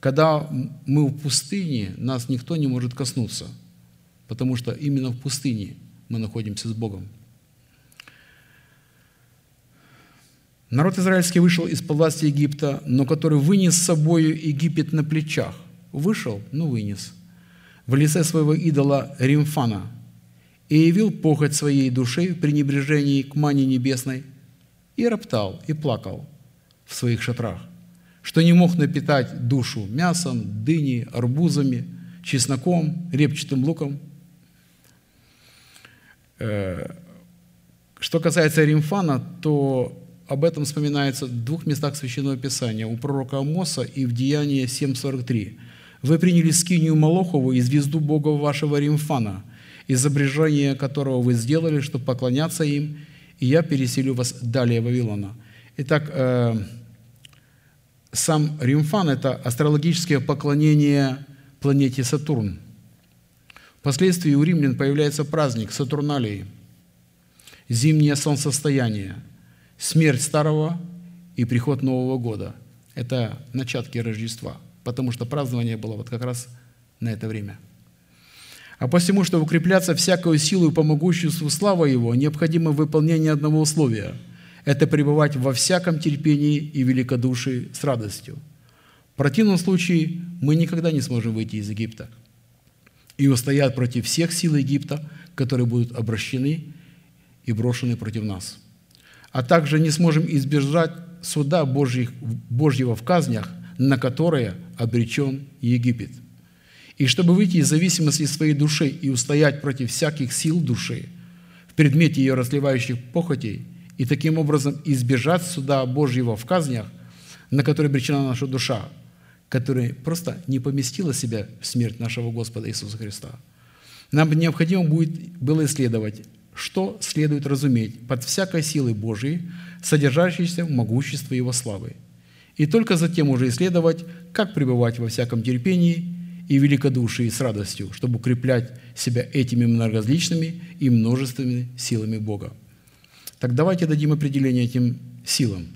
Когда мы в пустыне, нас никто не может коснуться, потому что именно в пустыне мы находимся с Богом. Народ израильский вышел из-под власти Египта, но который вынес с собой Египет на плечах. Вышел, ну вынес. В лице своего идола Римфана и явил похоть своей души в пренебрежении к мане небесной – и роптал, и плакал в своих шатрах, что не мог напитать душу мясом, дыней, арбузами, чесноком, репчатым луком. Э, что касается Римфана, то об этом вспоминается в двух местах Священного Писания, у пророка Амоса и в Деянии 7.43. «Вы приняли скинию Молохову и звезду Бога вашего Римфана, изображение которого вы сделали, чтобы поклоняться им, и я переселю вас далее Вавилона». Итак, э, сам Римфан – это астрологическое поклонение планете Сатурн. Впоследствии у римлян появляется праздник Сатурналии, зимнее солнцестояние, смерть старого и приход Нового года. Это начатки Рождества, потому что празднование было вот как раз на это время. А посему, чтобы укрепляться всякую силу по могуществу слава Его, необходимо выполнение одного условия – это пребывать во всяком терпении и великодушии с радостью. В противном случае мы никогда не сможем выйти из Египта и устоять против всех сил Египта, которые будут обращены и брошены против нас. А также не сможем избежать суда Божьих, Божьего в казнях, на которые обречен Египет. И чтобы выйти из зависимости своей души и устоять против всяких сил души в предмете ее разливающих похотей, и таким образом избежать суда Божьего в казнях, на которые обречена наша душа, которая просто не поместила себя в смерть нашего Господа Иисуса Христа. Нам необходимо будет было исследовать, что следует разуметь под всякой силой Божией, содержащейся в могуществе Его славы. И только затем уже исследовать, как пребывать во всяком терпении и великодушии с радостью, чтобы укреплять себя этими многоразличными и множественными силами Бога. Так давайте дадим определение этим силам.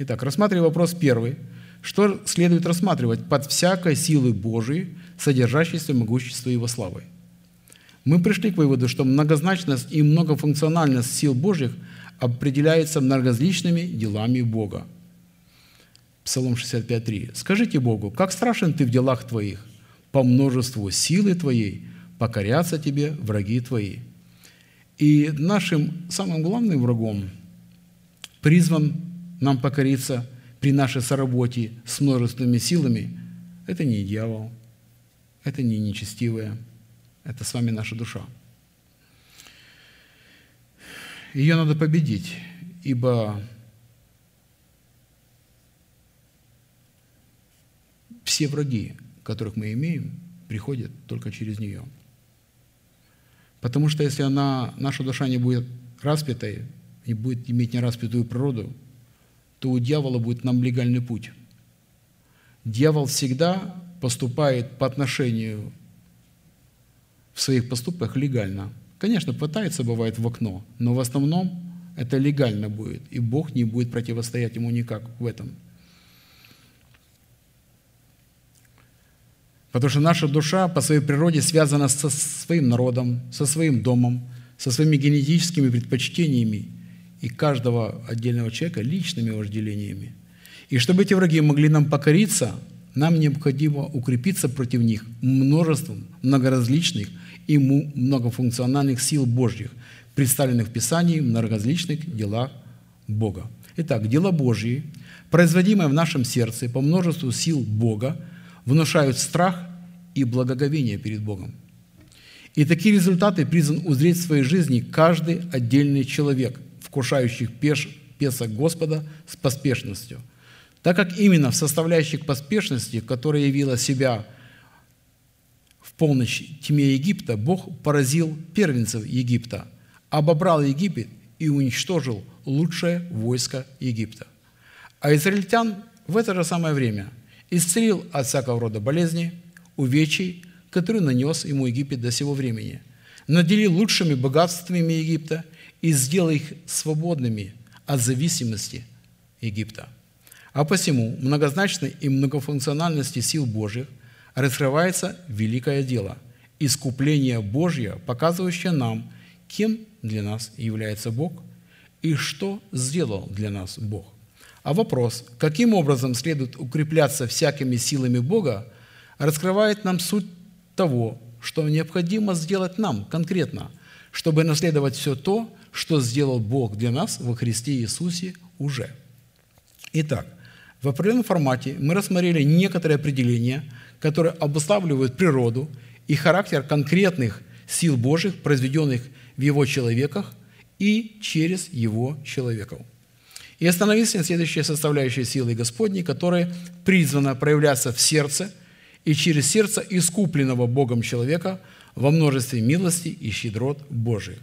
Итак, рассматривая вопрос первый. Что следует рассматривать под всякой силой Божией, содержащейся в могуществе Его славы? Мы пришли к выводу, что многозначность и многофункциональность сил Божьих определяется многоразличными делами Бога. Псалом 65.3. «Скажите Богу, как страшен Ты в делах Твоих, по множеству силы Твоей покорятся Тебе враги Твои». И нашим самым главным врагом призван нам покориться при нашей соработе с множественными силами – это не дьявол, это не нечестивое, это с вами наша душа. Ее надо победить, ибо все враги, которых мы имеем, приходят только через нее. Потому что если она, наша душа не будет распятой, и будет иметь нераспятую природу, то у дьявола будет нам легальный путь. Дьявол всегда поступает по отношению в своих поступках легально. Конечно, пытается, бывает, в окно, но в основном это легально будет, и Бог не будет противостоять ему никак в этом. Потому что наша душа по своей природе связана со своим народом, со своим домом, со своими генетическими предпочтениями и каждого отдельного человека личными вожделениями. И чтобы эти враги могли нам покориться, нам необходимо укрепиться против них множеством многоразличных и многофункциональных сил Божьих, представленных в Писании в многоразличных делах Бога. Итак, дела Божьи, производимые в нашем сердце по множеству сил Бога, внушают страх и благоговение перед Богом. И такие результаты призван узреть в своей жизни каждый отдельный человек, вкушающих пеш, песок Господа с поспешностью, так как именно в составляющих поспешности, которая явила себя полночь тьме Египта Бог поразил первенцев Египта, обобрал Египет и уничтожил лучшее войско Египта. А израильтян в это же самое время исцелил от всякого рода болезней, увечий, которые нанес ему Египет до сего времени, наделил лучшими богатствами Египта и сделал их свободными от зависимости Египта. А посему многозначной и многофункциональности сил Божьих – раскрывается великое дело – искупление Божье, показывающее нам, кем для нас является Бог и что сделал для нас Бог. А вопрос, каким образом следует укрепляться всякими силами Бога, раскрывает нам суть того, что необходимо сделать нам конкретно, чтобы наследовать все то, что сделал Бог для нас во Христе Иисусе уже. Итак, в определенном формате мы рассмотрели некоторые определения – которые обуславливают природу и характер конкретных сил Божьих, произведенных в Его человеках и через Его человеков. И остановились на следующей составляющей силы Господней, которая призвана проявляться в сердце и через сердце искупленного Богом человека во множестве милости и щедрот Божиих.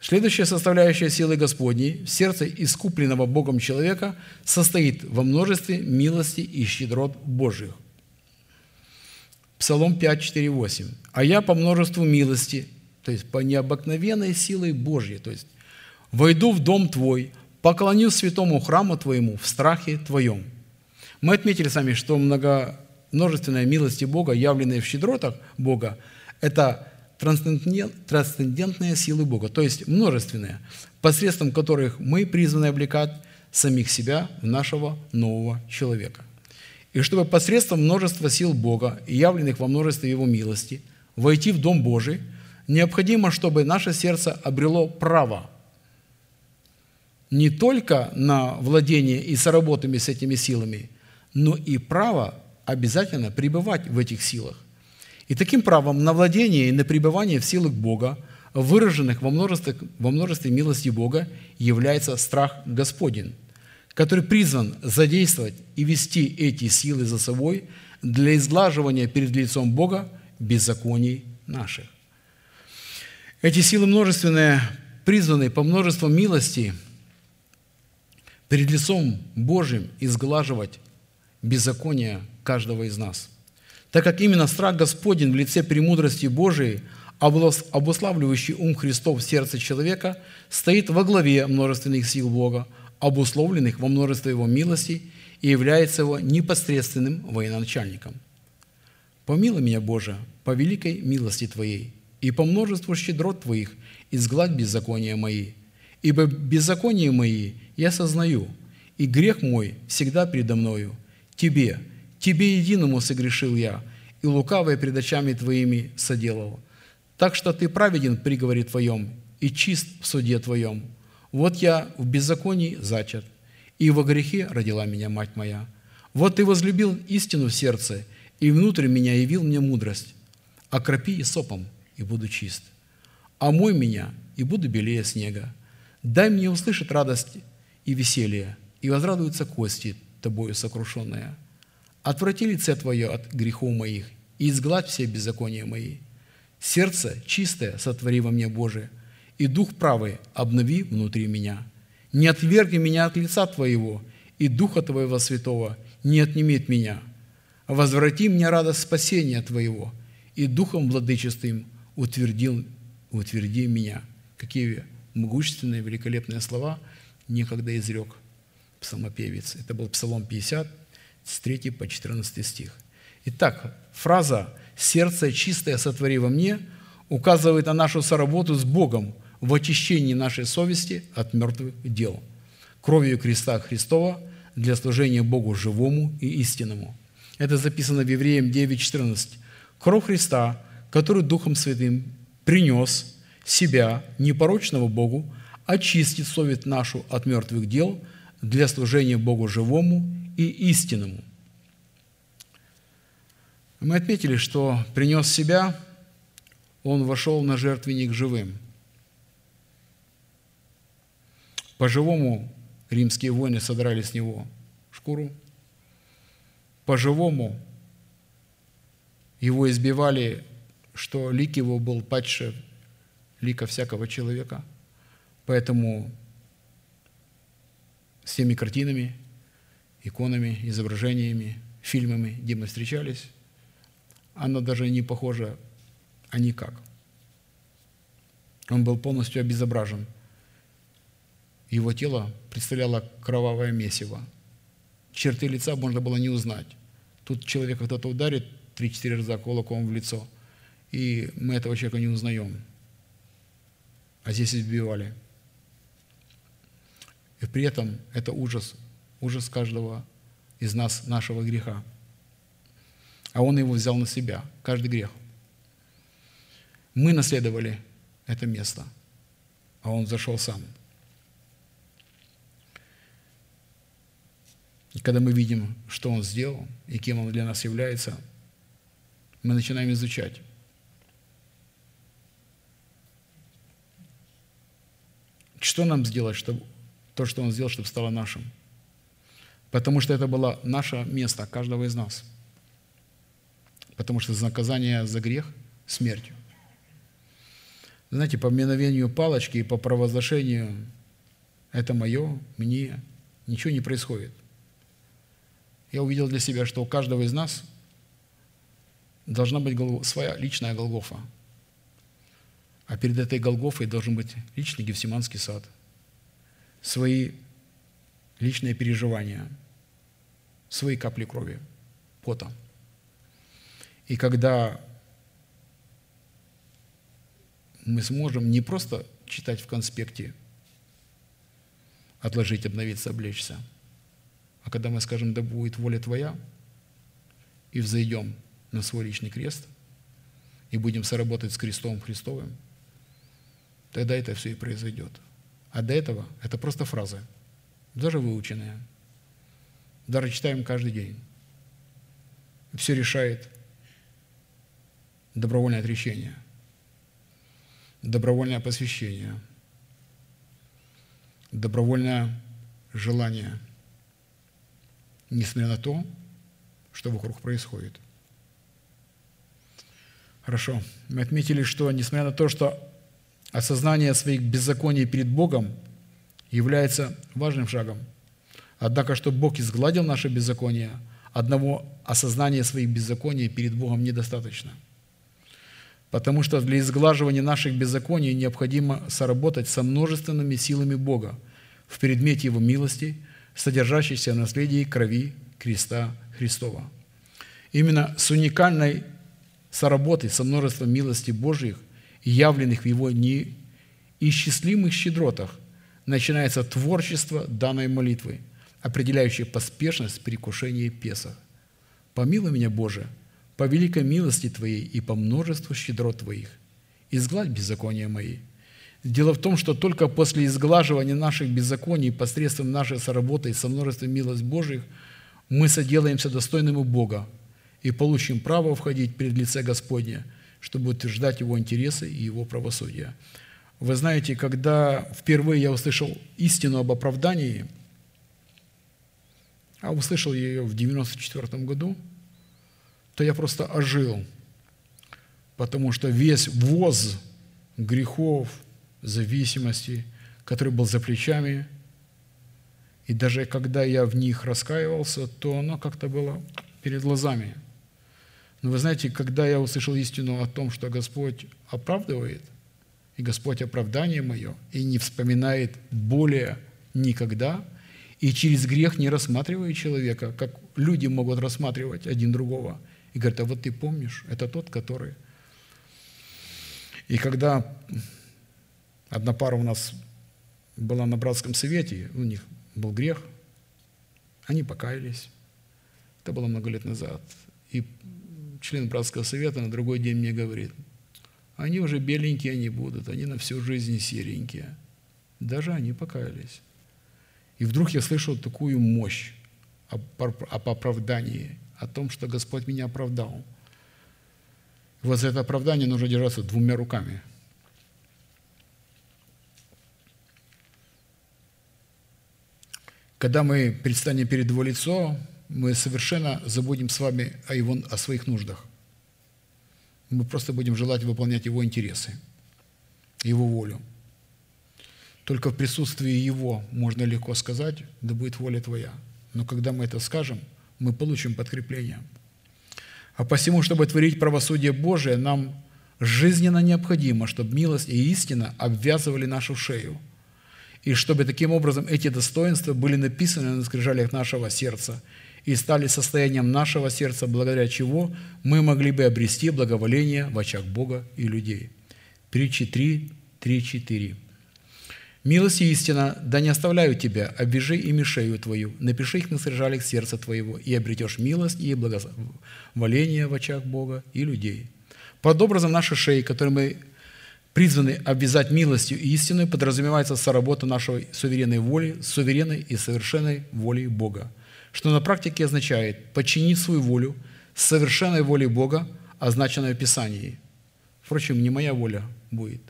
Следующая составляющая силы Господней в сердце искупленного Богом человека состоит во множестве милости и щедрот Божьих. Псалом 5, 4, 8. «А я по множеству милости, то есть по необыкновенной силой Божьей, то есть войду в дом Твой, поклонюсь святому храму Твоему в страхе Твоем». Мы отметили сами, что много, множественная милости Бога, явленная в щедротах Бога, это трансцендентные силы Бога, то есть множественные, посредством которых мы призваны облекать самих себя в нашего нового человека. И чтобы посредством множества сил Бога, явленных во множестве Его милости, войти в Дом Божий, необходимо, чтобы наше сердце обрело право не только на владение и соработами с этими силами, но и право обязательно пребывать в этих силах. И таким правом на владение и на пребывание в силах Бога, выраженных во множестве, во множестве милости Бога, является страх Господень, который призван задействовать и вести эти силы за собой для изглаживания перед лицом Бога беззаконий наших. Эти силы множественные, призванные по множеству милости перед лицом Божьим изглаживать беззакония каждого из нас. Так как именно страх Господень в лице премудрости Божией, обуславливающий ум Христов в сердце человека, стоит во главе множественных сил Бога, обусловленных во множестве Его милости и является Его непосредственным военачальником. «Помилуй меня, Боже, по великой милости Твоей, и по множеству щедрот Твоих изгладь беззакония мои, ибо беззаконие мои я сознаю, и грех мой всегда передо мною. Тебе, Тебе единому согрешил я, и лукавое пред очами Твоими соделал. Так что Ты праведен в приговоре Твоем и чист в суде Твоем. Вот я в беззаконии зачат, и во грехе родила меня мать моя. Вот Ты возлюбил истину в сердце, и внутрь меня явил мне мудрость. Окропи и сопом, и буду чист. Омой меня, и буду белее снега. Дай мне услышать радость и веселье, и возрадуются кости тобою сокрушенные. Отврати лице Твое от грехов моих, и изгладь все беззакония мои. Сердце чистое сотвори во мне, Боже, и дух правый обнови внутри меня. Не отвергни меня от лица Твоего, и Духа Твоего Святого не отнимет меня. Возврати мне радость спасения Твоего, и Духом Владычеством утвердил, утверди меня. Какие могущественные, великолепные слова некогда изрек псалмопевец. Это был Псалом 50, с 3 по 14 стих. Итак, фраза «сердце чистое сотвори во мне» указывает на нашу соработу с Богом в очищении нашей совести от мертвых дел, кровью креста Христова для служения Богу живому и истинному. Это записано в Евреям 9:14. Кровь Христа, который Духом Святым принес себя, непорочного Богу, очистит совесть нашу от мертвых дел для служения Богу живому и истинному. Мы отметили, что принес себя, он вошел на жертвенник живым. По-живому римские воины содрали с него шкуру. По-живому его избивали, что лик его был падше лика всякого человека. Поэтому с теми картинами иконами, изображениями, фильмами, где мы встречались, она даже не похожа, а никак. Он был полностью обезображен. Его тело представляло кровавое месиво. Черты лица можно было не узнать. Тут человека кто-то ударит три-четыре раза кулаком в лицо, и мы этого человека не узнаем. А здесь избивали. И при этом это ужас ужас каждого из нас, нашего греха. А Он его взял на себя, каждый грех. Мы наследовали это место, а Он зашел сам. И когда мы видим, что Он сделал и кем Он для нас является, мы начинаем изучать. Что нам сделать, чтобы то, что Он сделал, чтобы стало нашим – Потому что это было наше место, каждого из нас. Потому что наказание за грех – смертью. Знаете, по мгновению палочки и по провозглашению «это мое, мне» ничего не происходит. Я увидел для себя, что у каждого из нас должна быть своя личная Голгофа. А перед этой Голгофой должен быть личный Гефсиманский сад, свои личные переживания, свои капли крови, пота. И когда мы сможем не просто читать в конспекте, отложить, обновиться, облечься, а когда мы скажем, да будет воля Твоя, и взойдем на свой личный крест, и будем соработать с крестом Христовым, тогда это все и произойдет. А до этого это просто фразы, даже выученные. Даже читаем каждый день. Все решает добровольное отречение – добровольное посвящение, добровольное желание, несмотря на то, что вокруг происходит. Хорошо. Мы отметили, что несмотря на то, что осознание своих беззаконий перед Богом является важным шагом, однако, что Бог изгладил наше беззаконие, одного осознания своих беззаконий перед Богом недостаточно – потому что для изглаживания наших беззаконий необходимо соработать со множественными силами Бога в предмете Его милости, содержащейся в наследии крови креста Христова. Именно с уникальной соработой со множеством милости Божьих, явленных в Его неисчислимых щедротах, начинается творчество данной молитвы, определяющее поспешность перекушения Песах. «Помилуй меня, Боже, по великой милости Твоей и по множеству щедрот Твоих. Изгладь беззакония мои. Дело в том, что только после изглаживания наших беззаконий посредством нашей соработы со множеством милость Божьих мы соделаемся достойным Бога и получим право входить перед лице Господня, чтобы утверждать Его интересы и Его правосудие. Вы знаете, когда впервые я услышал истину об оправдании, а услышал ее в 1994 году – то я просто ожил, потому что весь воз грехов, зависимости, который был за плечами, и даже когда я в них раскаивался, то оно как-то было перед глазами. Но вы знаете, когда я услышал истину о том, что Господь оправдывает, и Господь оправдание мое, и не вспоминает более никогда, и через грех не рассматривает человека, как люди могут рассматривать один другого – и говорит, а вот ты помнишь, это тот, который... И когда одна пара у нас была на братском совете, у них был грех, они покаялись. Это было много лет назад. И член братского совета на другой день мне говорит, они уже беленькие не будут, они на всю жизнь серенькие. Даже они покаялись. И вдруг я слышал такую мощь об оправдании о том, что Господь меня оправдал. Вот за это оправдание нужно держаться двумя руками. Когда мы предстанем перед Его лицо, мы совершенно забудем с вами о, его, о своих нуждах. Мы просто будем желать выполнять Его интересы, Его волю. Только в присутствии Его можно легко сказать, да будет воля Твоя. Но когда мы это скажем – мы получим подкрепление. А посему, чтобы творить правосудие Божие, нам жизненно необходимо, чтобы милость и истина обвязывали нашу шею, и чтобы таким образом эти достоинства были написаны на скрижалях нашего сердца и стали состоянием нашего сердца, благодаря чего мы могли бы обрести благоволение в очах Бога и людей. Притчи 3, 3, 4. Милость и истина, да не оставляют тебя, обвяжи ими шею твою, напиши их на скрижалях сердца твоего, и обретешь милость и благоволение в очах Бога и людей. Под образом нашей шеи, которой мы призваны обвязать милостью и истиной, подразумевается соработа нашей суверенной воли с суверенной и совершенной волей Бога, что на практике означает подчинить свою волю совершенной воле Бога, означенной в Писании. Впрочем, не моя воля будет,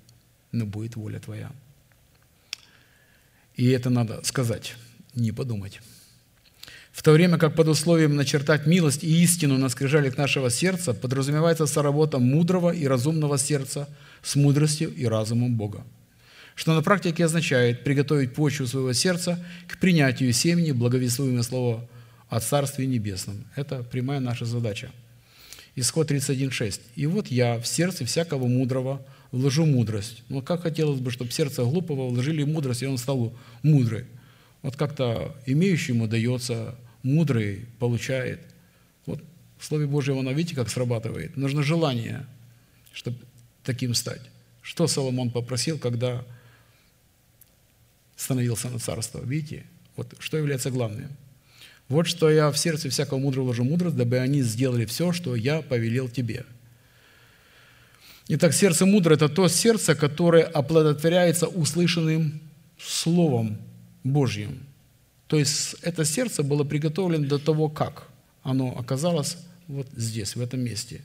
но будет воля Твоя. И это надо сказать, не подумать. В то время как под условием начертать милость и истину на скрижалях нашего сердца подразумевается соработа мудрого и разумного сердца с мудростью и разумом Бога, что на практике означает приготовить почву своего сердца к принятию семени благовествуемое слово о Царстве Небесном. Это прямая наша задача. Исход 31.6. «И вот я в сердце всякого мудрого вложу мудрость. Но как хотелось бы, чтобы сердце глупого вложили мудрость, и он стал мудрый. Вот как-то имеющему дается, мудрый получает. Вот в Слове Божьем оно, видите, как срабатывает? Нужно желание, чтобы таким стать. Что Соломон попросил, когда становился на царство? Видите? Вот что является главным. Вот что я в сердце всякого мудрого вложу мудрость, дабы они сделали все, что я повелел тебе. Итак, сердце мудрое – это то сердце, которое оплодотворяется услышанным Словом Божьим. То есть это сердце было приготовлено до того, как оно оказалось вот здесь, в этом месте.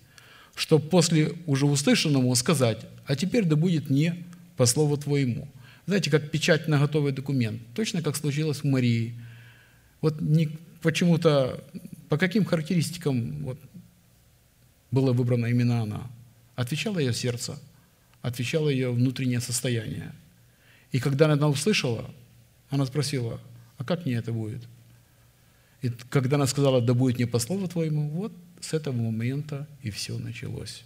Чтобы после уже услышанному сказать, а теперь да будет не по слову твоему. Знаете, как печать на готовый документ. Точно как случилось в Марии. Вот почему-то, по каким характеристикам вот, было выбрано именно она? Отвечало ее сердце, отвечало ее внутреннее состояние. И когда она услышала, она спросила, а как мне это будет? И когда она сказала, да будет не по слову твоему, вот с этого момента и все началось.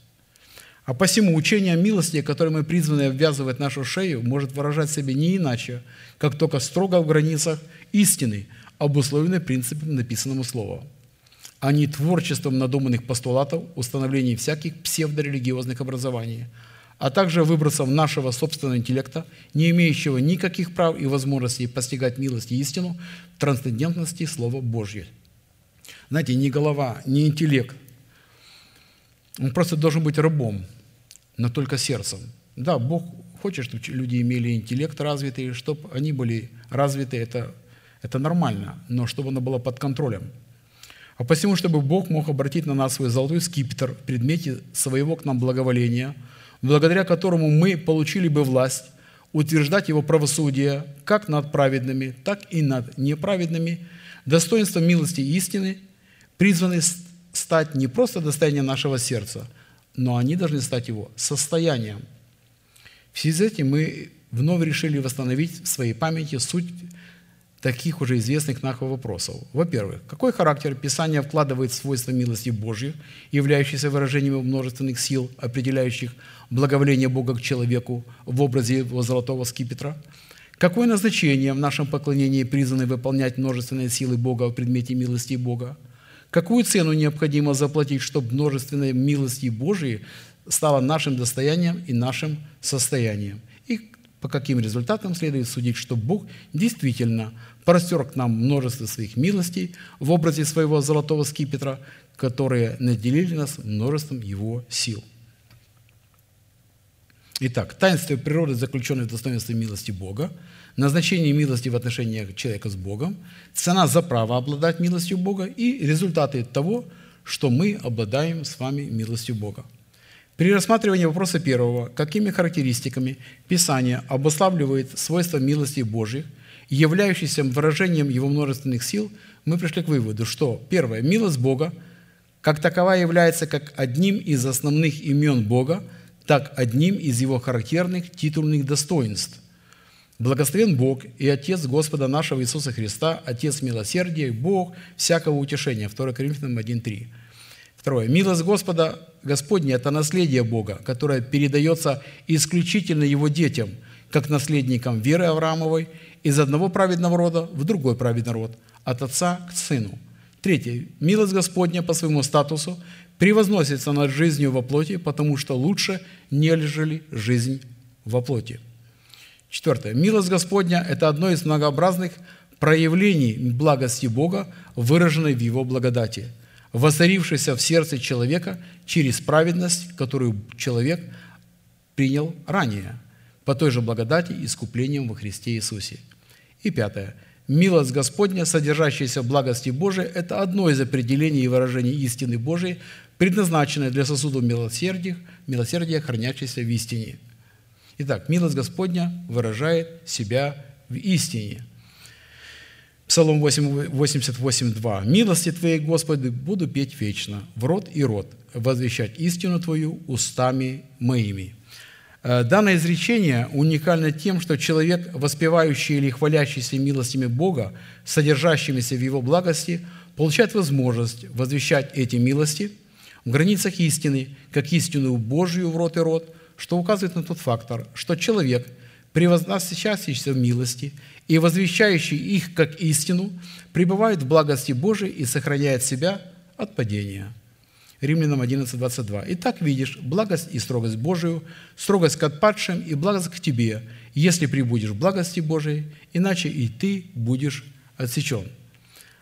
А посему учение о милости, которое мы призваны обвязывать нашу шею, может выражать себя не иначе, как только строго в границах истины, обусловленной принципом написанного слова, а не творчеством надуманных постулатов, установлений всяких псевдорелигиозных образований, а также выбросом нашего собственного интеллекта, не имеющего никаких прав и возможностей постигать милость и истину в трансцендентности Слова Божьего. Знаете, ни голова, ни интеллект. Он просто должен быть рабом, но только сердцем. Да, Бог хочет, чтобы люди имели интеллект развитый, чтобы они были развиты, это, это нормально, но чтобы оно было под контролем. А посему, чтобы Бог мог обратить на нас свой золотой скипетр в предмете своего к нам благоволения, благодаря которому мы получили бы власть утверждать Его правосудие как над праведными, так и над неправедными, достоинством милости и истины, призваны стать не просто достоянием нашего сердца, но они должны стать его состоянием. В связи с этим мы вновь решили восстановить в своей памяти суть таких уже известных нахуй вопросов. Во-первых, какой характер Писание вкладывает в свойства милости Божьей, являющиеся выражением множественных сил, определяющих благоволение Бога к человеку в образе его золотого скипетра? Какое назначение в нашем поклонении призваны выполнять множественные силы Бога в предмете милости Бога? Какую цену необходимо заплатить, чтобы множественная милости Божьей стала нашим достоянием и нашим состоянием? И по каким результатам следует судить, что Бог действительно простер к нам множество своих милостей в образе своего золотого скипетра, которые наделили нас множеством Его сил. Итак, таинство природы, заключенное в достоинстве милости Бога, назначение милости в отношении человека с Богом, цена за право обладать милостью Бога и результаты того, что мы обладаем с вами милостью Бога. При рассматривании вопроса первого, какими характеристиками Писание обуславливает свойства милости Божьих – являющийся выражением Его множественных сил, мы пришли к выводу, что, первое, милость Бога, как таковая является как одним из основных имен Бога, так одним из Его характерных титульных достоинств. Благословен Бог и Отец Господа нашего Иисуса Христа, Отец милосердия, Бог всякого утешения. 2 Коринфянам 1.3. Второе. Милость Господа Господня – это наследие Бога, которое передается исключительно Его детям, как наследникам веры Авраамовой из одного праведного рода в другой праведный род, от отца к сыну. Третье. Милость Господня по своему статусу превозносится над жизнью во плоти, потому что лучше, нежели жизнь во плоти. Четвертое. Милость Господня – это одно из многообразных проявлений благости Бога, выраженной в Его благодати, воцарившейся в сердце человека через праведность, которую человек принял ранее, по той же благодати искуплением во Христе Иисусе – и пятое. Милость Господня, содержащаяся в благости Божией, это одно из определений и выражений истины Божией, предназначенное для сосудов милосердия, милосердия, хранящейся в истине. Итак, милость Господня выражает себя в истине. Псалом 88.2. «Милости Твоей, Господи, буду петь вечно, в рот и рот, возвещать истину Твою устами моими». Э, данное изречение уникально тем, что человек, воспевающий или хвалящийся милостями Бога, содержащимися в Его благости, получает возможность возвещать эти милости в границах истины, как истину Божию в рот и рот, что указывает на тот фактор, что человек, превозносящийся в милости и возвещающий их как истину, пребывает в благости Божией и сохраняет себя от падения. Римлянам 11, 22. «Итак, видишь, благость и строгость Божию, строгость к отпадшим и благость к тебе, если прибудешь в благости Божией, иначе и ты будешь отсечен».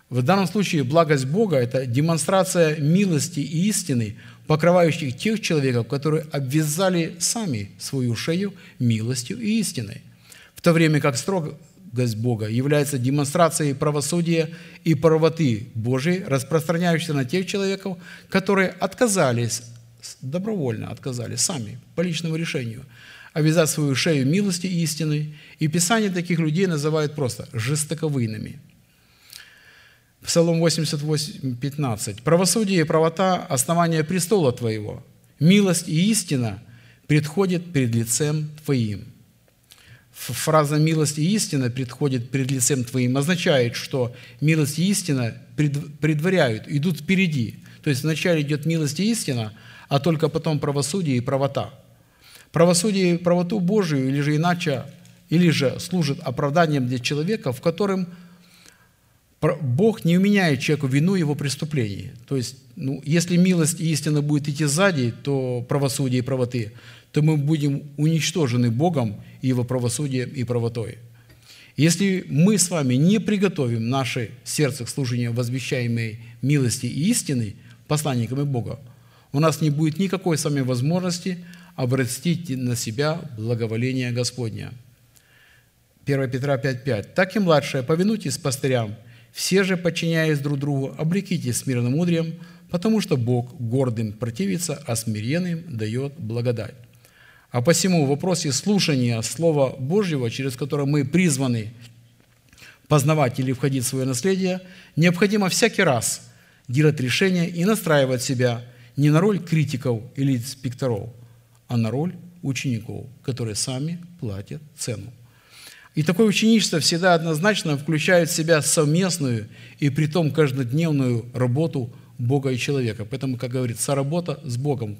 В данном случае благость Бога – это демонстрация милости и истины, покрывающих тех человеков, которые обвязали сами свою шею милостью и истиной. В то время как строгость Бога является демонстрацией правосудия и правоты Божией, распространяющейся на тех человеков, которые отказались, добровольно отказались сами, по личному решению, обвязать свою шею милости и истиной. И Писание таких людей называет просто жестоковыйными – Псалом 88, 15. «Правосудие и правота – основание престола Твоего. Милость и истина предходят перед лицем Твоим». Фраза «милость и истина предходит перед лицем Твоим» означает, что милость и истина предваряют, идут впереди. То есть вначале идет милость и истина, а только потом правосудие и правота. Правосудие и правоту Божию, или же иначе, или же служит оправданием для человека, в котором – Бог не уменяет человеку вину его преступлений. То есть, ну, если милость и истина будет идти сзади, то правосудие и правоты, то мы будем уничтожены Богом и Его правосудием и правотой. Если мы с вами не приготовим наше сердце к служению возвещаемой милости и истины посланниками Бога, у нас не будет никакой с вами возможности обратить на себя благоволение Господня. 1 Петра 5.5. «Так и младшие, повинуйтесь пастырям – все же, подчиняясь друг другу, облекитесь смиренным мудрием, потому что Бог гордым противится, а смиренным дает благодать. А посему в вопросе слушания Слова Божьего, через которое мы призваны познавать или входить в свое наследие, необходимо всякий раз делать решение и настраивать себя не на роль критиков или инспекторов, а на роль учеников, которые сами платят цену. И такое ученичество всегда однозначно включает в себя совместную и притом каждодневную работу Бога и человека. Поэтому, как говорит, соработа с Богом.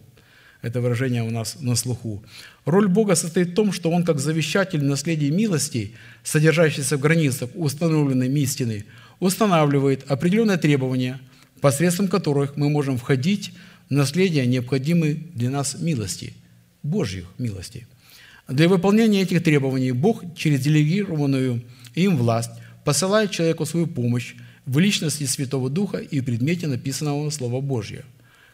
Это выражение у нас на слуху. Роль Бога состоит в том, что Он, как завещатель наследия милостей, содержащийся в границах установленной истины, устанавливает определенные требования, посредством которых мы можем входить в наследие необходимой для нас милости, Божьих милостей – для выполнения этих требований Бог через делегированную им власть посылает человеку свою помощь в личности Святого Духа и в предмете написанного Слова Божьего,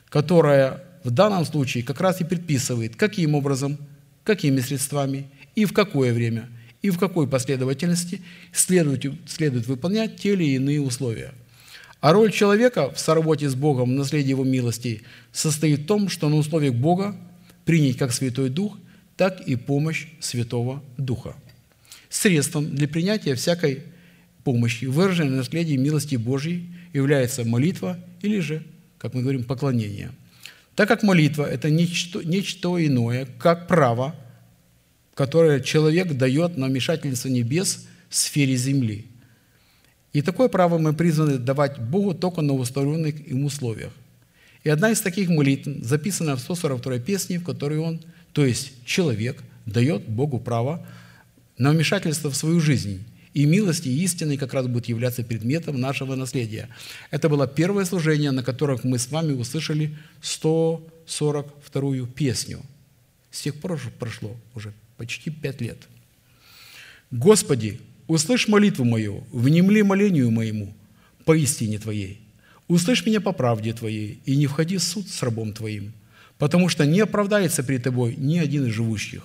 которое в данном случае как раз и предписывает, каким образом, какими средствами и в какое время, и в какой последовательности следует, следует выполнять те или иные условия. А роль человека в соработе с Богом в наследии Его милости состоит в том, что на условиях Бога принять как Святой Дух так и помощь Святого Духа. Средством для принятия всякой помощи, выраженной на милости Божьей, является молитва или же, как мы говорим, поклонение. Так как молитва – это нечто, нечто иное, как право, которое человек дает на вмешательство небес в сфере земли. И такое право мы призваны давать Богу только на установленных им условиях. И одна из таких молитв записана в 142 песне, в которой он – то есть человек дает Богу право на вмешательство в свою жизнь. И милость и истины как раз будет являться предметом нашего наследия. Это было первое служение, на котором мы с вами услышали 142-ю песню. С тех пор прошло уже почти пять лет. «Господи, услышь молитву мою, внемли молению моему по истине Твоей. Услышь меня по правде Твоей, и не входи в суд с рабом Твоим, потому что не оправдается при тобой ни один из живущих.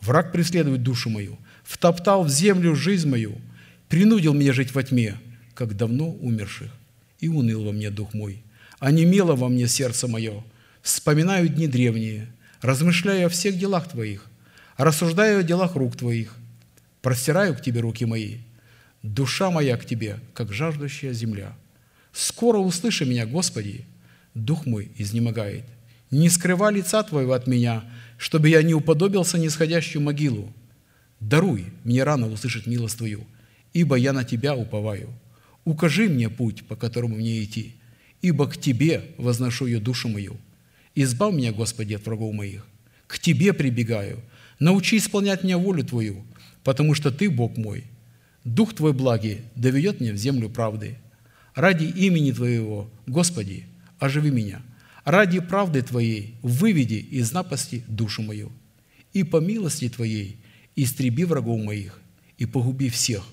Враг преследует душу мою, втоптал в землю жизнь мою, принудил меня жить во тьме, как давно умерших, и уныл во мне дух мой. А немело во мне сердце мое, вспоминаю дни древние, размышляю о всех делах Твоих, рассуждаю о делах рук Твоих, простираю к Тебе руки мои, душа моя к Тебе, как жаждущая земля. Скоро услыши меня, Господи, дух мой изнемогает – не скрывай лица Твоего от меня, чтобы я не уподобился нисходящую могилу. Даруй мне рано услышать милость Твою, ибо я на Тебя уповаю. Укажи мне путь, по которому мне идти, ибо к Тебе возношу я душу мою. Избавь меня, Господи, от врагов моих, к Тебе прибегаю. Научи исполнять мне волю Твою, потому что Ты, Бог мой. Дух Твой благий доведет меня в землю правды. Ради имени Твоего, Господи, оживи меня. Ради правды Твоей выведи из напасти душу мою. И по милости Твоей истреби врагов моих и погуби всех,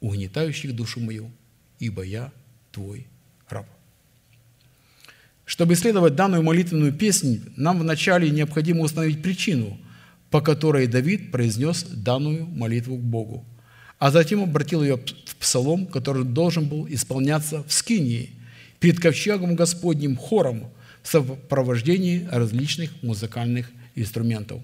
угнетающих душу мою, ибо я Твой раб. Чтобы исследовать данную молитвенную песнь, нам вначале необходимо установить причину, по которой Давид произнес данную молитву к Богу, а затем обратил ее в псалом, который должен был исполняться в Скинии, перед ковчегом Господним хором в сопровождении различных музыкальных инструментов.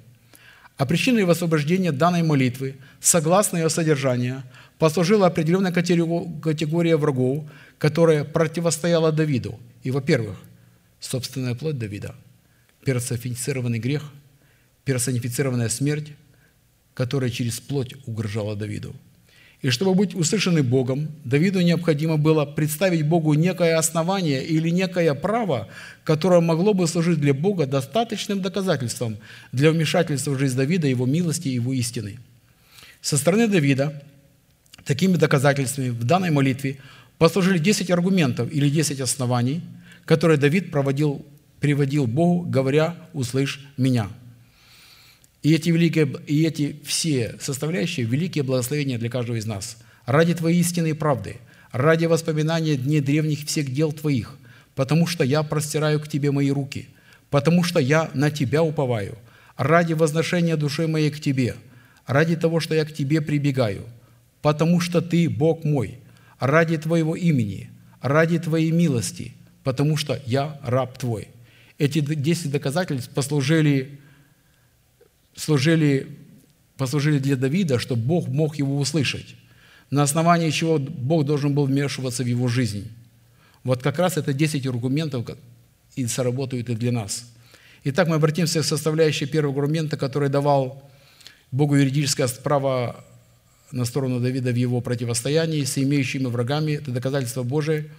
А причиной освобождения данной молитвы, согласно ее содержанию, послужила определенная категория врагов, которая противостояла Давиду. И, во-первых, собственная плоть Давида, персонифицированный грех, персонифицированная смерть, которая через плоть угрожала Давиду. И чтобы быть услышанным Богом, Давиду необходимо было представить Богу некое основание или некое право, которое могло бы служить для Бога достаточным доказательством для вмешательства в жизнь Давида, его милости и его истины. Со стороны Давида такими доказательствами в данной молитве послужили 10 аргументов или 10 оснований – который Давид проводил, приводил Богу, говоря, услышь меня. И эти, великие, и эти все составляющие – великие благословения для каждого из нас. Ради Твоей истинной правды, ради воспоминания дней древних всех дел Твоих, потому что я простираю к Тебе мои руки, потому что я на Тебя уповаю, ради возношения души моей к Тебе, ради того, что я к Тебе прибегаю, потому что Ты Бог мой, ради Твоего имени, ради Твоей милости – потому что я раб твой. Эти 10 доказательств послужили, служили, послужили для Давида, чтобы Бог мог его услышать, на основании чего Бог должен был вмешиваться в его жизнь. Вот как раз это 10 аргументов и сработают и для нас. Итак, мы обратимся к составляющей первого аргумента, который давал Богу юридическое право на сторону Давида в его противостоянии с имеющими врагами. Это доказательство Божие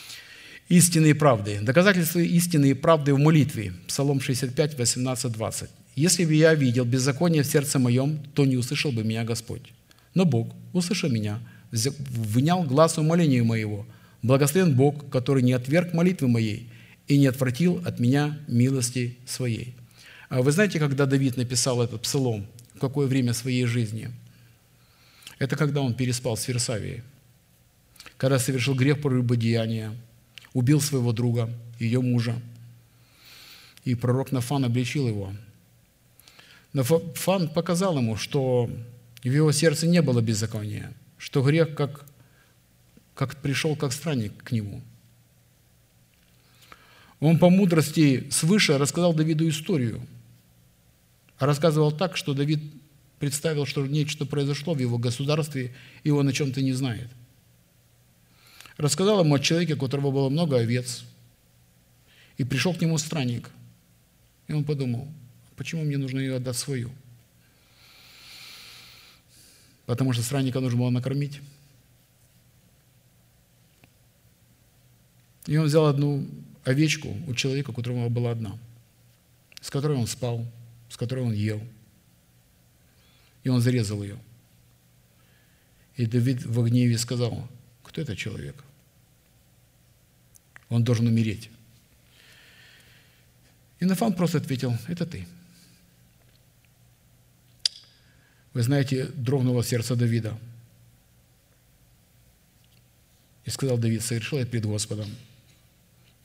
– истинные правды. Доказательства истинной правды в молитве. Псалом 65, 18, 20. «Если бы я видел беззаконие в сердце моем, то не услышал бы меня Господь. Но Бог услышал меня, внял глаз умолению моего. Благословен Бог, который не отверг молитвы моей и не отвратил от меня милости своей». А вы знаете, когда Давид написал этот псалом, в какое время своей жизни? Это когда он переспал с Версавией, когда совершил грех прелюбодеяния, убил своего друга, ее мужа. И пророк Нафан обличил его. Нафан показал ему, что в его сердце не было беззакония, что грех как, как пришел как странник к нему. Он по мудрости свыше рассказал Давиду историю. Рассказывал так, что Давид представил, что нечто произошло в его государстве, и он о чем-то не знает – Рассказал ему о человеке, у которого было много овец. И пришел к нему странник. И он подумал, почему мне нужно ее отдать свою? Потому что странника нужно было накормить. И он взял одну овечку у человека, у которого была одна, с которой он спал, с которой он ел. И он зарезал ее. И Давид в гневе сказал, кто это человек? Он должен умереть. И Нафан просто ответил, это ты. Вы знаете, дрогнуло сердце Давида. И сказал Давид, совершил я перед Господом.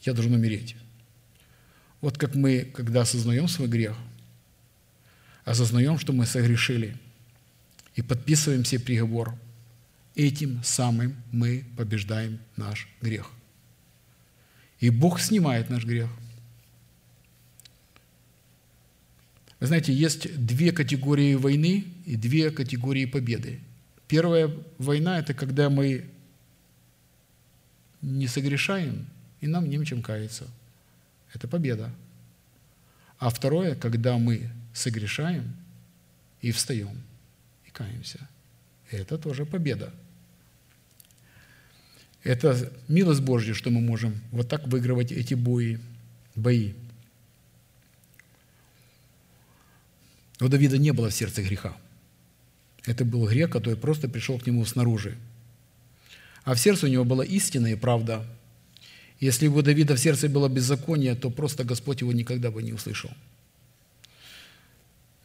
Я должен умереть. Вот как мы, когда осознаем свой грех, осознаем, что мы согрешили, и подписываем себе приговор – Этим самым мы побеждаем наш грех. И Бог снимает наш грех. Вы знаете, есть две категории войны и две категории победы. Первая война – это когда мы не согрешаем, и нам не чем каяться. Это победа. А второе, когда мы согрешаем и встаем, и каемся. Это тоже победа. Это милость Божья, что мы можем вот так выигрывать эти бои, бои. У Давида не было в сердце греха. Это был грех, который просто пришел к нему снаружи. А в сердце у него была истина и правда. Если бы у Давида в сердце было беззаконие, то просто Господь его никогда бы не услышал.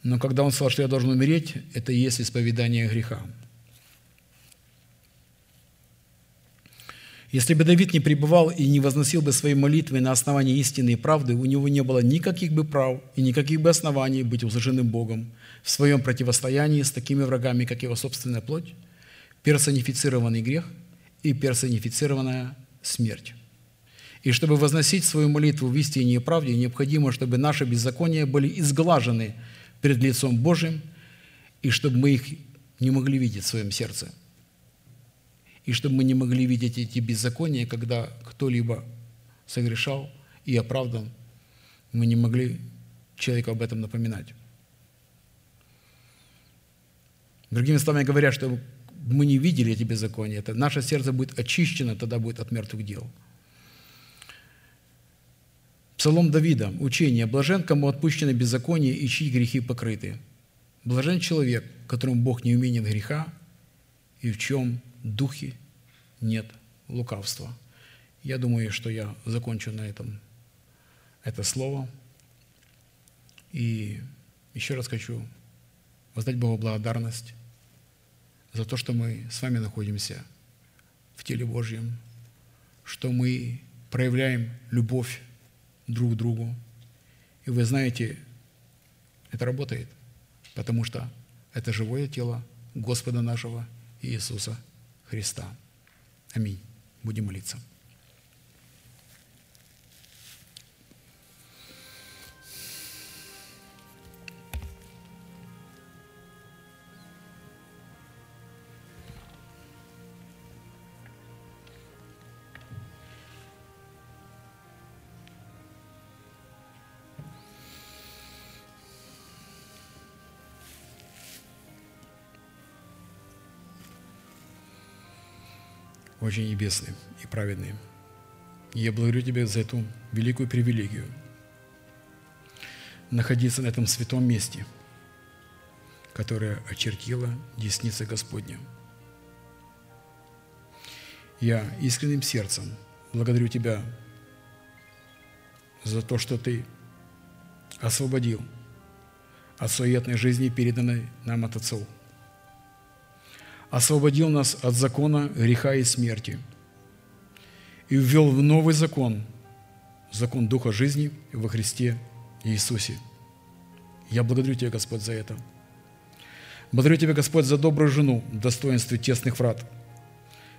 Но когда он сказал, что я должен умереть, это и есть исповедание греха. Если бы Давид не пребывал и не возносил бы свои молитвы на основании истины и правды, у него не было никаких бы прав и никаких бы оснований быть услышанным Богом в своем противостоянии с такими врагами, как его собственная плоть, персонифицированный грех и персонифицированная смерть. И чтобы возносить свою молитву в истине и правде, необходимо, чтобы наши беззакония были изглажены перед лицом Божьим, и чтобы мы их не могли видеть в своем сердце – и чтобы мы не могли видеть эти беззакония, когда кто-либо согрешал и оправдан, мы не могли человеку об этом напоминать. Другими словами говоря, что мы не видели эти беззакония, это наше сердце будет очищено, тогда будет от мертвых дел. Псалом Давида, учение, блажен, кому отпущены беззаконие и чьи грехи покрыты. Блажен человек, которому Бог не уменит греха, и в чем духе нет лукавства. Я думаю, что я закончу на этом это слово. И еще раз хочу воздать Богу благодарность за то, что мы с вами находимся в теле Божьем, что мы проявляем любовь друг к другу. И вы знаете, это работает, потому что это живое тело Господа нашего Иисуса Христа. Аминь. Будем молиться. Очень небесный и праведный. Я благодарю Тебя за эту великую привилегию находиться на этом святом месте, которое очертила десница Господня. Я искренним сердцем благодарю Тебя за то, что Ты освободил от суетной жизни, переданной нам от Отцов – освободил нас от закона греха и смерти и ввел в новый закон, закон Духа жизни во Христе Иисусе. Я благодарю Тебя, Господь, за это. Благодарю Тебя, Господь, за добрую жену в достоинстве тесных врат,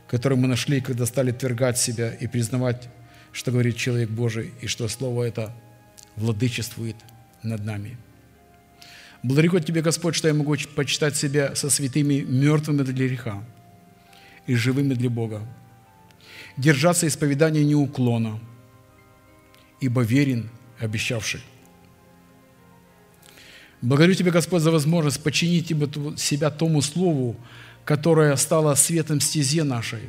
которую мы нашли, когда стали твергать себя и признавать, что говорит человек Божий, и что Слово это владычествует над нами – Благодарю Тебе, Господь, что я могу почитать себя со святыми мертвыми для греха и живыми для Бога. Держаться исповедания неуклона, ибо верен обещавший. Благодарю Тебя, Господь, за возможность подчинить себя тому Слову, которое стало светом стезе нашей,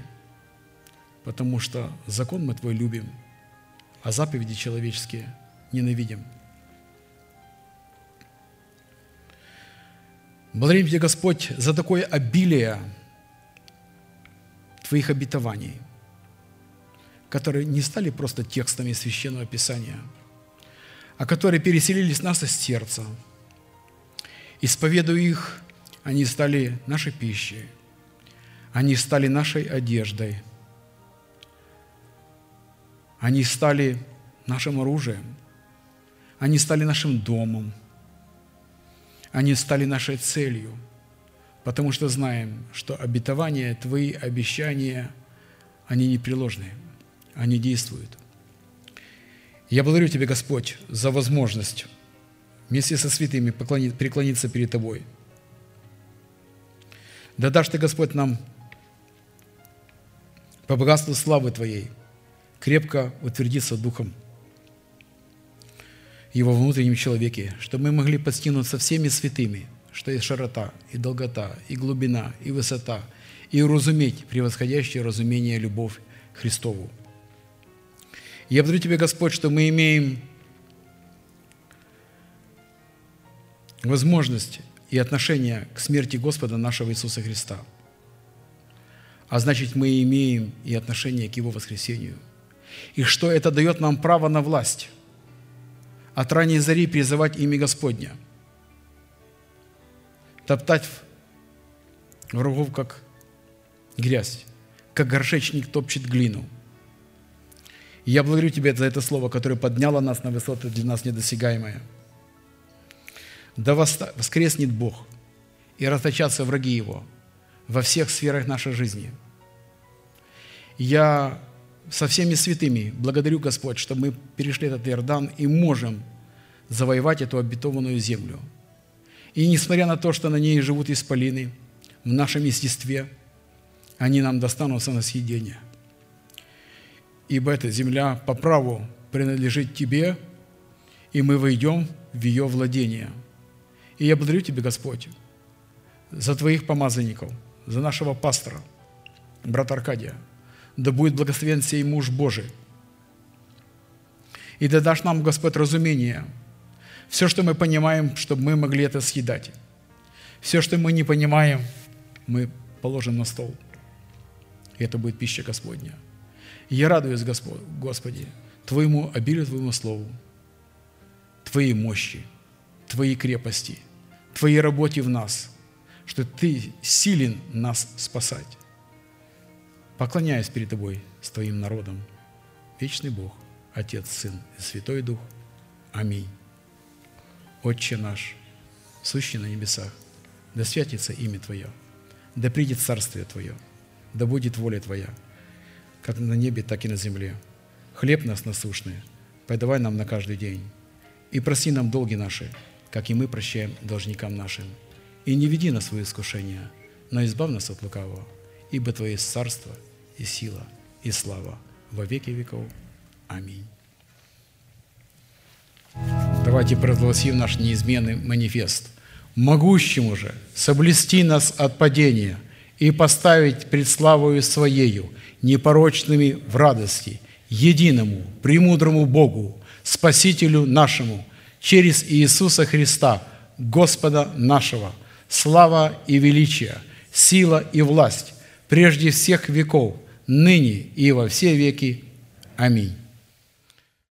потому что закон мы Твой любим, а заповеди человеческие ненавидим – Благодарим Тебя, Господь, за такое обилие Твоих обетований, которые не стали просто текстами Священного Писания, а которые переселились в нас из сердца. Исповедуя их, они стали нашей пищей, они стали нашей одеждой, они стали нашим оружием, они стали нашим домом – они стали нашей целью, потому что знаем, что обетования, Твои обещания, они непреложные, они действуют. Я благодарю Тебя, Господь, за возможность вместе со святыми преклониться перед Тобой. Да дашь Ты, Господь, нам по богатству славы Твоей крепко утвердиться Духом – его внутреннем человеке, чтобы мы могли постигнуться всеми святыми, что есть широта, и долгота, и глубина, и высота, и уразуметь превосходящее разумение любовь Христову. Я благодарю Тебя, Господь, что мы имеем возможность и отношение к смерти Господа нашего Иисуса Христа. А значит, мы имеем и отношение к Его воскресению. И что это дает нам право на власть. От ранней зари призывать имя Господня. Топтать врагов, как грязь, как горшечник топчет глину. И я благодарю Тебя за это слово, которое подняло нас на высоты для нас недосягаемые. Да воскреснет Бог и расточатся враги Его во всех сферах нашей жизни. Я со всеми святыми благодарю Господь, что мы перешли этот Иордан и можем завоевать эту обетованную землю. И несмотря на то, что на ней живут исполины, в нашем естестве, они нам достанутся на съедение. Ибо эта земля по праву принадлежит Тебе, и мы войдем в ее владение. И я благодарю Тебя, Господь, за Твоих помазанников, за нашего пастора, брата Аркадия – да будет благословен сей муж Божий. И да дашь нам, Господь, разумение. Все, что мы понимаем, чтобы мы могли это съедать. Все, что мы не понимаем, мы положим на стол. И это будет пища Господня. И я радуюсь, Господь, Господи, Твоему обилию, Твоему Слову, Твоей мощи, Твоей крепости, Твоей работе в нас, что Ты силен нас спасать. Поклоняюсь перед Тобой с Твоим народом, вечный Бог, Отец, Сын и Святой Дух. Аминь. Отче наш, сущий на небесах, да святится имя Твое, да придет Царствие Твое, да будет воля Твоя, как на небе, так и на земле. Хлеб нас насущный, подавай нам на каждый день, и проси нам долги наши, как и мы прощаем должникам нашим. И не веди нас в свое искушение, но избавь нас от лукавого, ибо Твое есть царство – и сила, и слава во веки веков. Аминь. Давайте провозгласим наш неизменный манифест. «Могущему же соблюсти нас от падения и поставить пред славою Своею, непорочными в радости, единому, премудрому Богу, Спасителю нашему, через Иисуса Христа, Господа нашего, слава и величие, сила и власть, прежде всех веков – ныне и во все веки. Аминь.